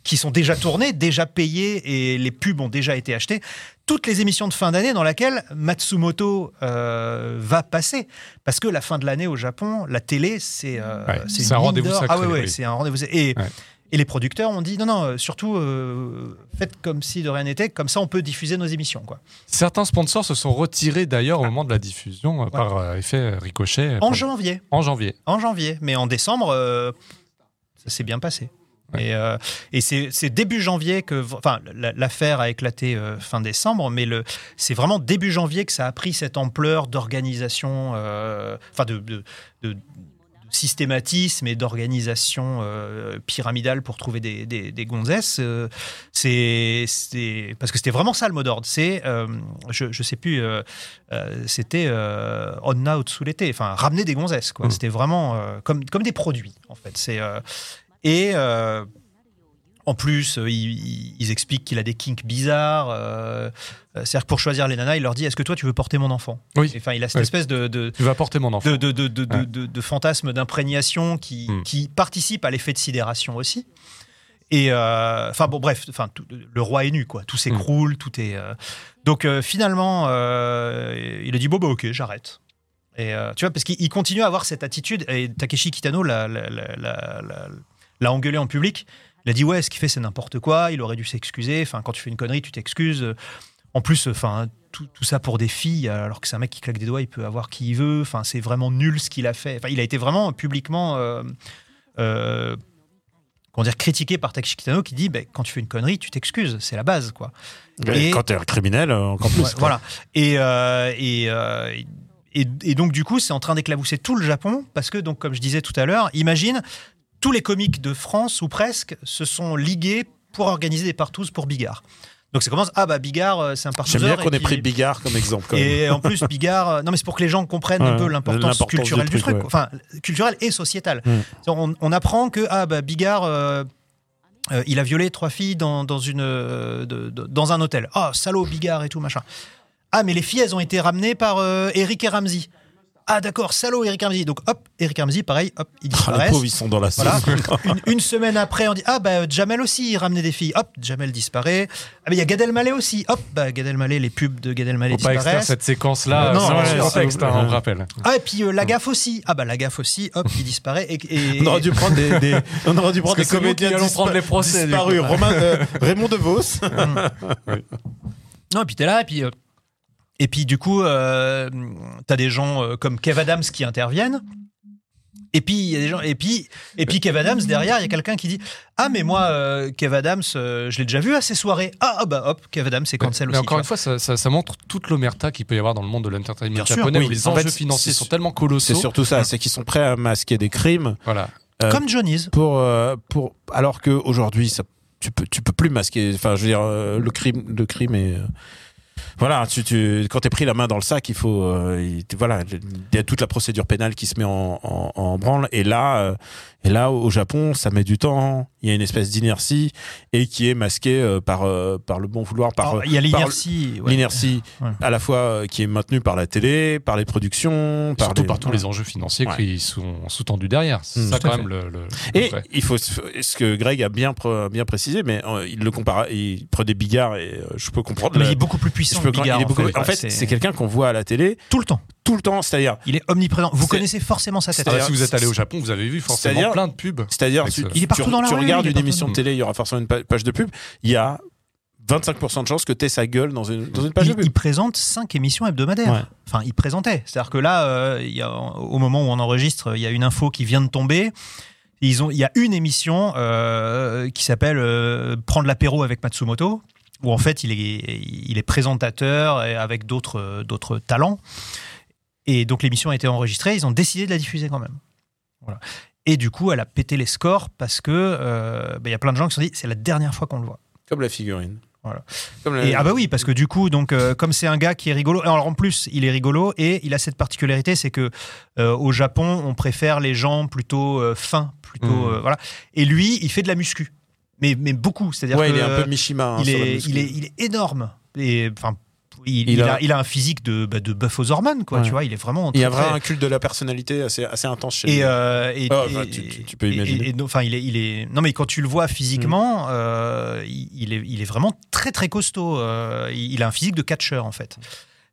qui sont déjà tournées, déjà payées et les pubs ont déjà été achetées. Toutes les émissions de fin d'année dans lesquelles Matsumoto euh, va passer. Parce que la fin de l'année au Japon, la télé, c'est euh, Ouais, une c'est un rendez-vous sacré, Ah ouais, ouais, oui. c'est un rendez-vous. Et, Ouais. et les producteurs ont dit non, non, euh, surtout euh, faites comme si de rien n'était, comme ça on peut diffuser nos émissions. Quoi. Certains sponsors se sont retirés d'ailleurs au moment de la diffusion par effet ricochet. En janvier. en janvier. en janvier. Mais en décembre, ça s'est bien passé. Ouais. Et, euh, et c'est début janvier que, enfin, la- l'affaire a éclaté euh, fin décembre, mais c'est vraiment début janvier que ça a pris cette ampleur d'organisation, euh, enfin de, de, de- de systématisme et d'organisation euh, pyramidale pour trouver des, des, des gonzesses. euh, c'est parce que c'était vraiment ça le mot d'ordre. C'est, euh, je, je sais plus, c'était on out sous l'été, enfin ramener des gonzesses. quoi. Mm. C'était vraiment comme, comme des produits en fait. C'est et euh, en plus, euh, ils, expliquent qu'il a des kinks bizarres. euh, euh, C'est-à-dire que pour choisir les nanas, il leur dit Est-ce que toi tu veux porter mon enfant? Oui. Enfin, il a cette Oui. espèce de, de, Tu vas porter mon enfant. de, de, de, Ouais. fantasme d'imprégnation qui, Hmm. qui participe à l'effet de sidération aussi. Et euh, enfin bon, bref, enfin le roi est nu quoi, tout s'écroule, tout est. euh, Donc finalement, il a dit bon bah ok, j'arrête. Et tu vois parce qu'il il continue à avoir cette attitude. Et Takeshi Kitano l'a l'a- engueulé en public. Il a dit ouais, ce qu'il fait c'est n'importe quoi. Il aurait dû s'excuser. Enfin quand tu fais une connerie, tu t'excuses. En plus, enfin tout, tout ça pour des filles, alors que c'est un mec qui claque des doigts, il peut avoir qui il veut. Enfin, c'est vraiment nul ce qu'il a fait. Enfin, il a été vraiment publiquement, euh, euh, comment dire, critiqué par Takeshi Kitano qui dit, ben, quand tu fais une connerie, tu t'excuses, c'est la base, quoi. Et Et- quand t'es un criminel, euh, encore plus. Ouais, voilà. Et, euh, et, euh, et, et donc, du coup, c'est en train d'éclabousser tout le Japon parce que, donc, comme je disais tout à l'heure, imagine, tous les comiques de France, ou presque, se sont ligués pour organiser des partous pour Bigard. Donc, ça commence, ah bah Bigard, euh, c'est un partouzeur. J'aime bien qu'on ait pris Bigard comme exemple. Quand même. et en plus, Bigard, euh, non mais c'est pour que les gens comprennent un peu l'importance du culturelle du, truc, ouais. enfin culturelle et sociétale. Mm. On, on apprend que ah bah Bigard, euh, euh, il a violé trois filles dans, dans une euh, de- de- dans un hôtel. Ah salaud Bigard et tout machin. Ah mais les filles elles ont été ramenées par Eric et Ramsey. Ah d'accord salaud Eric Ramsey. Donc hop Eric Ramsey pareil hop ils Ah, les disparaissent. pauvres, ils sont dans la Voilà. sauce. une, une semaine après, on dit Ah, bah, Jamel aussi, il ramenait des filles. Hop, Jamel disparaît. Ah, mais il y a Gad Elmaleh aussi. Hop, bah, Gad Elmaleh, les pubs de Gad Elmaleh Faut pas extraire disparaissent. cette séquence-là Euh, non, contexte, c'est- hein, on rappelle. Ah, et puis euh, Lagaffe aussi. Ah, bah, Lagaffe aussi. Hop, il disparaît. Et, et- On aurait dû prendre des, des- on aurait dû prendre Parce des comédiens qui allons dispa- prendre les procès, disparus. coup. Romain, euh, Raymond DeVos. Non, et puis t'es là, et puis. Et puis, du coup, euh, t'as des gens euh, comme Kev Adams qui interviennent. Et puis, il y a des gens. Et puis, et puis Kev Adams, derrière, il y a quelqu'un qui dit Ah, mais moi, euh, Kev Adams, euh, je l'ai déjà vu à ces soirées. Ah, ah, bah, hop, Kev Adams, c'est cancel Mais aussi. encore tu une fois, ça, ça- ça montre toute l'omerta qu'il peut y avoir dans le monde de l'entertainment Bien sûr, japonais oui. où les En enjeux fait, financiers sont tellement colossaux. C'est surtout ça, c'est qu'ils sont prêts à masquer des crimes Voilà. euh. Comme Johnny's. pour, euh, pour alors qu'aujourd'hui, ça tu peux tu peux plus masquer. Enfin, je veux dire, euh, le crime le crime est euh, voilà, tu, tu, quand t'es pris la main dans le sac, il faut, euh, il- voilà, il y a toute la procédure pénale qui se met en, en, en branle. Et là, euh, et là, au Japon, ça met du temps. Il y a une espèce d'inertie et qui est masquée euh, par par par le bon vouloir, par Alors, il y a par l'inertie. ouais. l'inertie Ouais. à la fois euh, qui est maintenue par la télé, par les productions, par Surtout les- par tous les enjeux financiers Ouais. qui sont sous-tendus derrière. C'est Mm, ça tout à quand même le. le- Et le il faut ce que Greg a bien pr- bien précisé, mais euh, il le compare, il prenait Bigard et euh, je peux comprendre. Mais le- il est beaucoup plus je puissant. peux- Bigard, il est beaucoup- en fait, c'est c'est quelqu'un qu'on voit à la télé tout le temps. Tout le temps, c'est-à-dire, Il est omniprésent. Vous connaissez forcément sa tête. Ah si vous êtes allé au Japon, vous avez vu forcément plein de pubs. c'est-à-dire, tu, Il est partout tu- dans la tu rue, regardes une émission de télé, il y aura forcément une pa- page de pub. Il y a 25% de chances que tu sa gueule dans une, dans une page il, de pub. il présente cinq émissions hebdomadaires. Ouais. Enfin, il présentait. C'est-à-dire que là, euh, il y a, au moment où on enregistre, il y a une info qui vient de tomber. Ils ont, il y a une émission euh, qui s'appelle euh, Prendre l'apéro avec Matsumoto, où en fait il est, il est présentateur et avec d'autres, euh, d'autres talents. Et donc l'émission a été enregistrée. Ils ont décidé de la diffuser quand même. Voilà. Et du coup, elle a pété les scores parce que euh, bah, y a plein de gens qui se sont dit c'est la dernière fois qu'on le voit. Comme la figurine. Voilà. Comme la- Et, ah bah oui, parce que du coup, donc euh, comme c'est un gars qui est rigolo, alors en plus il est rigolo et il a cette particularité, c'est que euh, au Japon on préfère les gens plutôt euh, fins, plutôt euh, voilà. Et lui, il fait de la muscu, mais mais beaucoup, c'est-à-dire ouais, il est un peu Mishima. hein, il est muscu. il est il est énorme et enfin. Il, a- il a un physique de, bah, de aux hormones, quoi. Ouais. Tu vois, il est vraiment. Il y a vraiment très- un culte de la personnalité assez, assez intense chez et, lui. euh, et, Oh, et- bah, tu- tu- tu peux imaginer. enfin, il est, il est. Non, mais quand tu le vois physiquement, euh, il, est, il est vraiment très très costaud. euh, il, a un physique de catcheur en fait.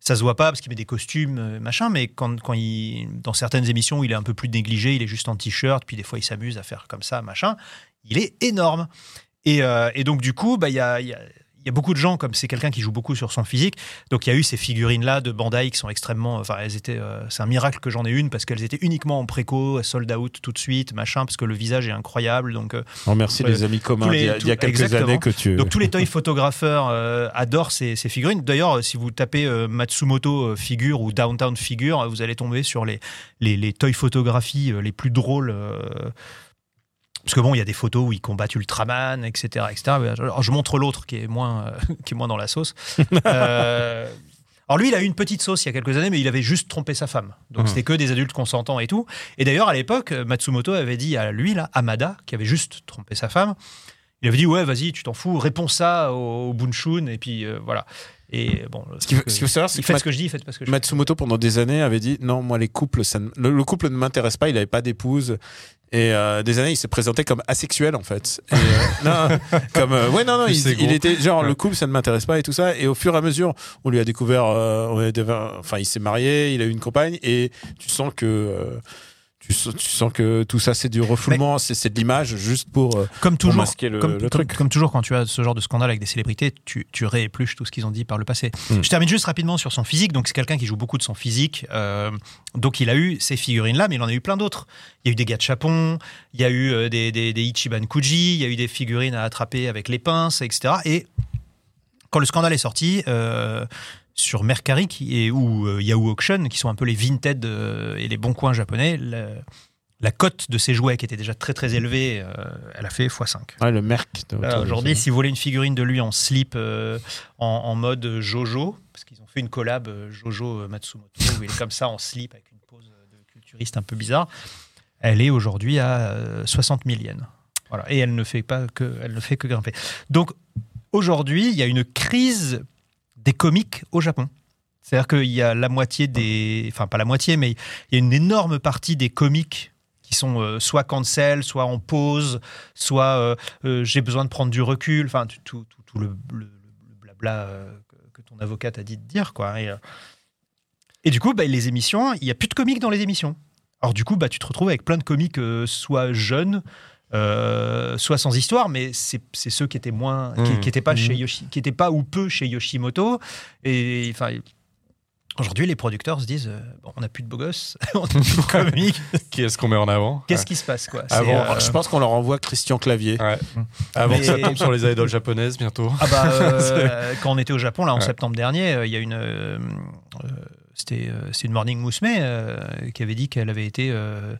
Ça se voit pas parce qu'il met des costumes, machin, mais quand, quand il, dans certaines émissions, il est un peu plus négligé, il est juste en t-shirt, puis des fois il s'amuse à faire comme ça, machin. Il est énorme. Et, euh, et donc du coup, bah, a, y a- il y a beaucoup de gens, comme c'est quelqu'un qui joue beaucoup sur son physique, donc il y a eu ces figurines-là de Bandai qui sont extrêmement. Enfin, elles étaient. euh, c'est un miracle que j'en ai une parce qu'elles étaient uniquement en préco, sold out tout de suite, machin, parce que le visage est incroyable. Donc, euh, merci Ouais. les amis communs les- d'il y a, y quelques exactement. années que tu. donc tous les toy photographeurs euh, adorent ces, ces figurines. D'ailleurs, si vous tapez euh, Matsumoto figure ou Downtown figure, vous allez tomber sur les, les, les toy photographies les plus drôles. Parce que bon, il y a des photos où ils combattent Ultraman, etc. etc. Alors, je montre l'autre qui, est moins, euh, qui est moins dans la sauce. Euh, alors lui, il a eu une petite sauce il y a quelques années, mais il avait juste trompé sa femme. Donc Mhm. c'était que des adultes consentants et tout. Et d'ailleurs, à l'époque, Matsumoto avait dit à lui, là, Amada, qui avait juste trompé sa femme, il avait dit ouais, vas-y, tu t'en fous, réponds ça au, au Bunshun et puis euh, voilà. Et bon, Ce qu'il faut, savoir, c'est il que ce que je dis, faites pas ce que je Matsumoto pendant des années avait dit non moi les couples ça ne- le, le couple ne m'intéresse pas il n'avait pas d'épouse. Et euh, des années il s'est présenté comme asexuel en fait. Et, euh, non comme euh, ouais non non il, était genre Ouais. le couple ça ne m'intéresse pas et tout ça. Et au fur et à mesure on lui a découvert euh, on enfin il s'est marié il a eu une compagne et tu sens que euh, tu, sens, tu sens que tout ça c'est du refoulement c'est de l'image juste pour, euh, Comme pour toujours, masquer le, comme, le comme- truc comme toujours, quand tu as ce genre de scandale avec des célébrités, tu, tu réépluches tout ce qu'ils ont dit par le passé. Mm. Je termine juste rapidement sur son physique. Donc, c'est quelqu'un qui joue beaucoup de son physique. Euh, donc, il a eu ces figurines-là, mais il en a eu plein d'autres. Il y a eu des gars de Chapon, il y a eu euh, des, des, des Ichiban Kuji, il y a eu des figurines à attraper avec les pinces, etc. Et quand le scandale est sorti, euh, sur Mercari qui est, ou euh, Yahoo Auction, qui sont un peu les Vinted euh, et les bons coins japonais, la, la cote de ces jouets qui était déjà très très élevée, euh, elle a fait x5. Ouais, le merc Aujourd'hui, si vous voulez une figurine de lui en slip, en, en mode Jojo, parce qu'ils ont fait une collab Jojo Matsumoto, où il est comme ça en slip avec une pose de culturiste un peu bizarre, elle est aujourd'hui à euh, 60 000 yens. Voilà. Et elle ne fait pas que, elle ne fait que grimper. Donc aujourd'hui, il y a une crise des comics au Japon. C'est-à-dire qu'il y a la moitié des, enfin pas la moitié, mais il y a une énorme partie des comics qui sont euh, soit cancel, soit en pause, soit euh, euh, j'ai besoin de prendre du recul, enfin tout, le, blabla que, ton avocat t'a dit de dire. Quoi. Et, du coup, bah, les émissions, il n'y a plus de comics dans les émissions. Alors du coup, bah, tu te retrouves avec plein de comics euh, soit jeunes, euh, soit sans histoire, mais c'est ceux qui étaient moins, qui, Mmh. qui étaient pas Mmh. chez Yoshi, qui étaient pas ou peu chez Yoshimoto. Et enfin, aujourd'hui, les producteurs se disent, euh, bon, on n'a plus de beaux gosses, on n'a plus de. Qui est-ce qu'on met en avant Qu'est-ce qui se passe quoi Avant, euh, je pense qu'on leur envoie Christian Clavier. Ouais. Avant Mais- que ça tombe sur les idoles japonaises bientôt. Ah bah, euh, quand on était au Japon là en Ouais. septembre dernier, euh, il y a une euh, euh, c'était euh, c'est une Morning Musume euh, qui avait dit qu'elle avait été euh,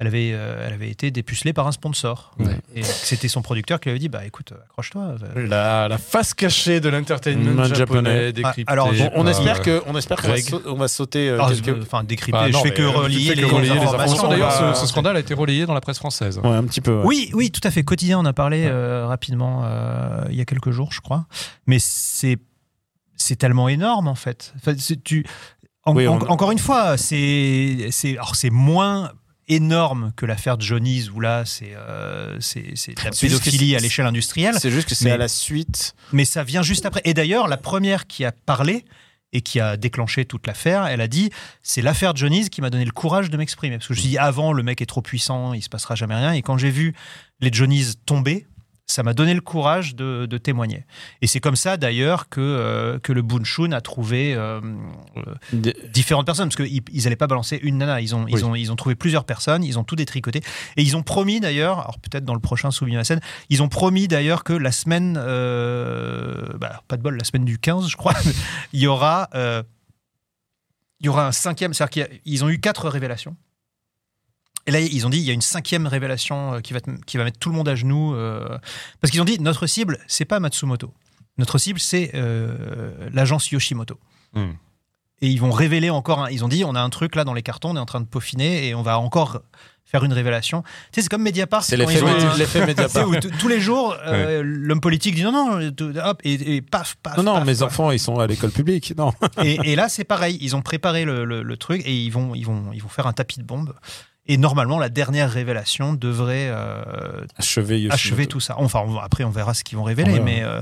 elle avait euh, elle avait été dépucelée par un sponsor Ouais. et c'était son producteur qui lui avait dit bah écoute accroche-toi. euh. La, la face cachée de l'entertainment japonais, japonais. décryptée. Ah, alors, Bon, on espère euh, que, on espère qu'on va, on va sauter euh, Ah, quelques. euh, Enfin décrypter, Bah, je non, fais mais, que euh, relier fais les, que relayer les informations. D'ailleurs, ce, ce scandale a été relayé dans la presse française. Ouais, un petit peu. ouais. Oui, oui, tout à fait. Quotidien, on a parlé euh, rapidement euh, il y a quelques jours, je crois. Mais c'est c'est tellement énorme en fait. Enfin, tu, en- Oui, on- en- encore une fois, c'est c'est alors c'est moins énorme que l'affaire Johnny's où là c'est euh, de la pédophilie à l'échelle industrielle. C'est juste que c'est à la suite. Mais ça vient juste après. Et d'ailleurs, la première qui a parlé et qui a déclenché toute l'affaire, elle a dit c'est l'affaire Johnny's qui m'a donné le courage de m'exprimer. Parce que je me suis dit avant, le mec est trop puissant, il se passera jamais rien. Et quand j'ai vu les Johnny's tomber, ça m'a donné le courage de, de témoigner. Et c'est comme ça d'ailleurs que, euh, que le Bunshun a trouvé euh, euh, différentes personnes, parce qu'ils ils allaient pas balancer une nana, ils ont, ils, ont, ils ont trouvé plusieurs personnes, ils ont tout détricoté, et ils ont promis d'ailleurs, alors peut-être dans le prochain Souvenir à scène, ils ont promis d'ailleurs que la semaine, euh, bah, pas de bol, la semaine du 15 je crois, il y aura... il y aura un cinquième, c'est-à-dire qu'ils ont eu quatre révélations. Et là, ils ont dit, il y a une cinquième révélation euh, qui va, te- qui va mettre tout le monde à genoux. euh, parce qu'ils ont dit, notre cible, c'est pas Matsumoto. Notre cible, c'est euh, l'agence Yoshimoto. Hmm. Et ils vont révéler encore. un- ils ont dit, on a un truc là dans les cartons, on est en train de peaufiner et on va encore faire une révélation. Tu sais, c'est comme Mediapart. C'est l'effet Mediapart. où tous les jours, euh, l'homme politique dit non, non, hop, et, et paf, paf. Non, non, paf, mes enfants, ils sont à l'école publique. Non. Et, et là, c'est pareil. Ils ont préparé le, le- le truc et ils vont, ils, vont, ils vont faire un tapis de bombe. Et normalement, la dernière révélation devrait euh, Achever achever tout ça. Enfin, on après, on verra ce qu'ils vont révéler, mais, euh,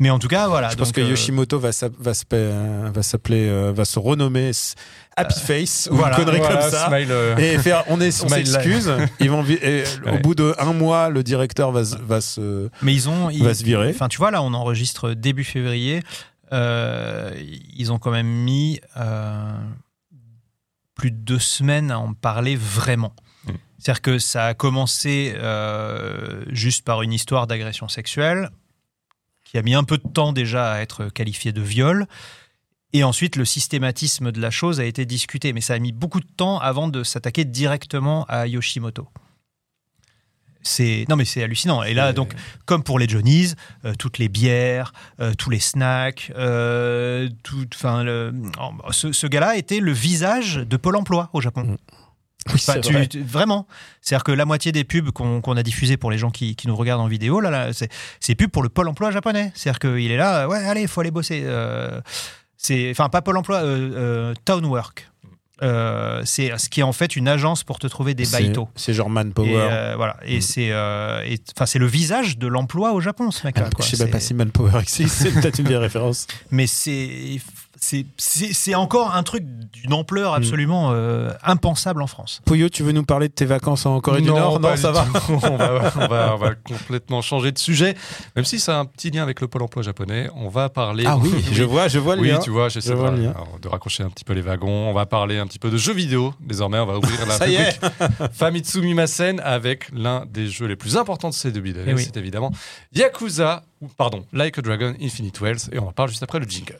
mais en tout cas, voilà. Je pense donc, que euh, Yoshimoto va s'app- va s'appeler, va se renommer Happy Face ou voilà, une connerie Voilà, comme ça. smile, Et faire, on est, on s'excuse. Ils vont, au bout de un mois, le directeur va, se- va se, Mais ils ont. ils- va se virer. Enfin, tu vois, là, on enregistre début février. Ils ont quand même mis plus de deux semaines à en parler vraiment. Mm. C'est-à-dire que ça a commencé euh, juste par une histoire d'agression sexuelle qui a mis un peu de temps déjà à être qualifiée de viol. Et ensuite, le systématisme de la chose a été discuté. Mais ça a mis beaucoup de temps avant de s'attaquer directement à Yoshimoto. C'est non mais c'est hallucinant. Et là donc comme pour les Johnnies, euh, toutes les bières, euh, tous les snacks, euh, tout, enfin oh, bah, ce, ce gars-là était le visage de Pôle Emploi au Japon. Oui, Enfin, c'est tu- vrai. tu- vraiment, c'est-à-dire que la moitié des pubs qu'on a diffusées pour les gens qui, qui nous regardent en vidéo, là, là c'est c'est pubs pour le Pôle Emploi japonais. C'est-à-dire qu'il est là, ouais, allez, il faut aller bosser. c'est, enfin, pas Pôle Emploi, Townwork. Euh, c'est ce qui est en fait une agence pour te trouver des baito. C'est genre Manpower. Et, euh, voilà. Et Mm. c'est, euh, c'est le visage de l'emploi au Japon, ce mec-là. Ah, je sais même pas si Manpower existe. C'est peut-être une vieille référence. Mais c'est, c'est, encore un truc d'une ampleur Mm. absolument euh, impensable en France. Pouillot, tu veux nous parler de tes vacances en Corée du Nord? Non, ça va. on, va, on, va, on va complètement changer de sujet. Même si ça a un petit lien avec le pôle emploi japonais, on va parler. Ah oui, je vois, je vois le Oui, lien. tu vois, j'essaie Je de, vois alors, de raccrocher un petit peu les wagons. On va parler un petit peu de jeux vidéo. Désormais, on va ouvrir la rubrique Famitsu Mimasen avec l'un des jeux les plus importants de ces deux d'année. Eh oui. C'est évidemment Yakuza, ou pardon, Like a Dragon Infinite Wells. Et on en parle juste après le jingle.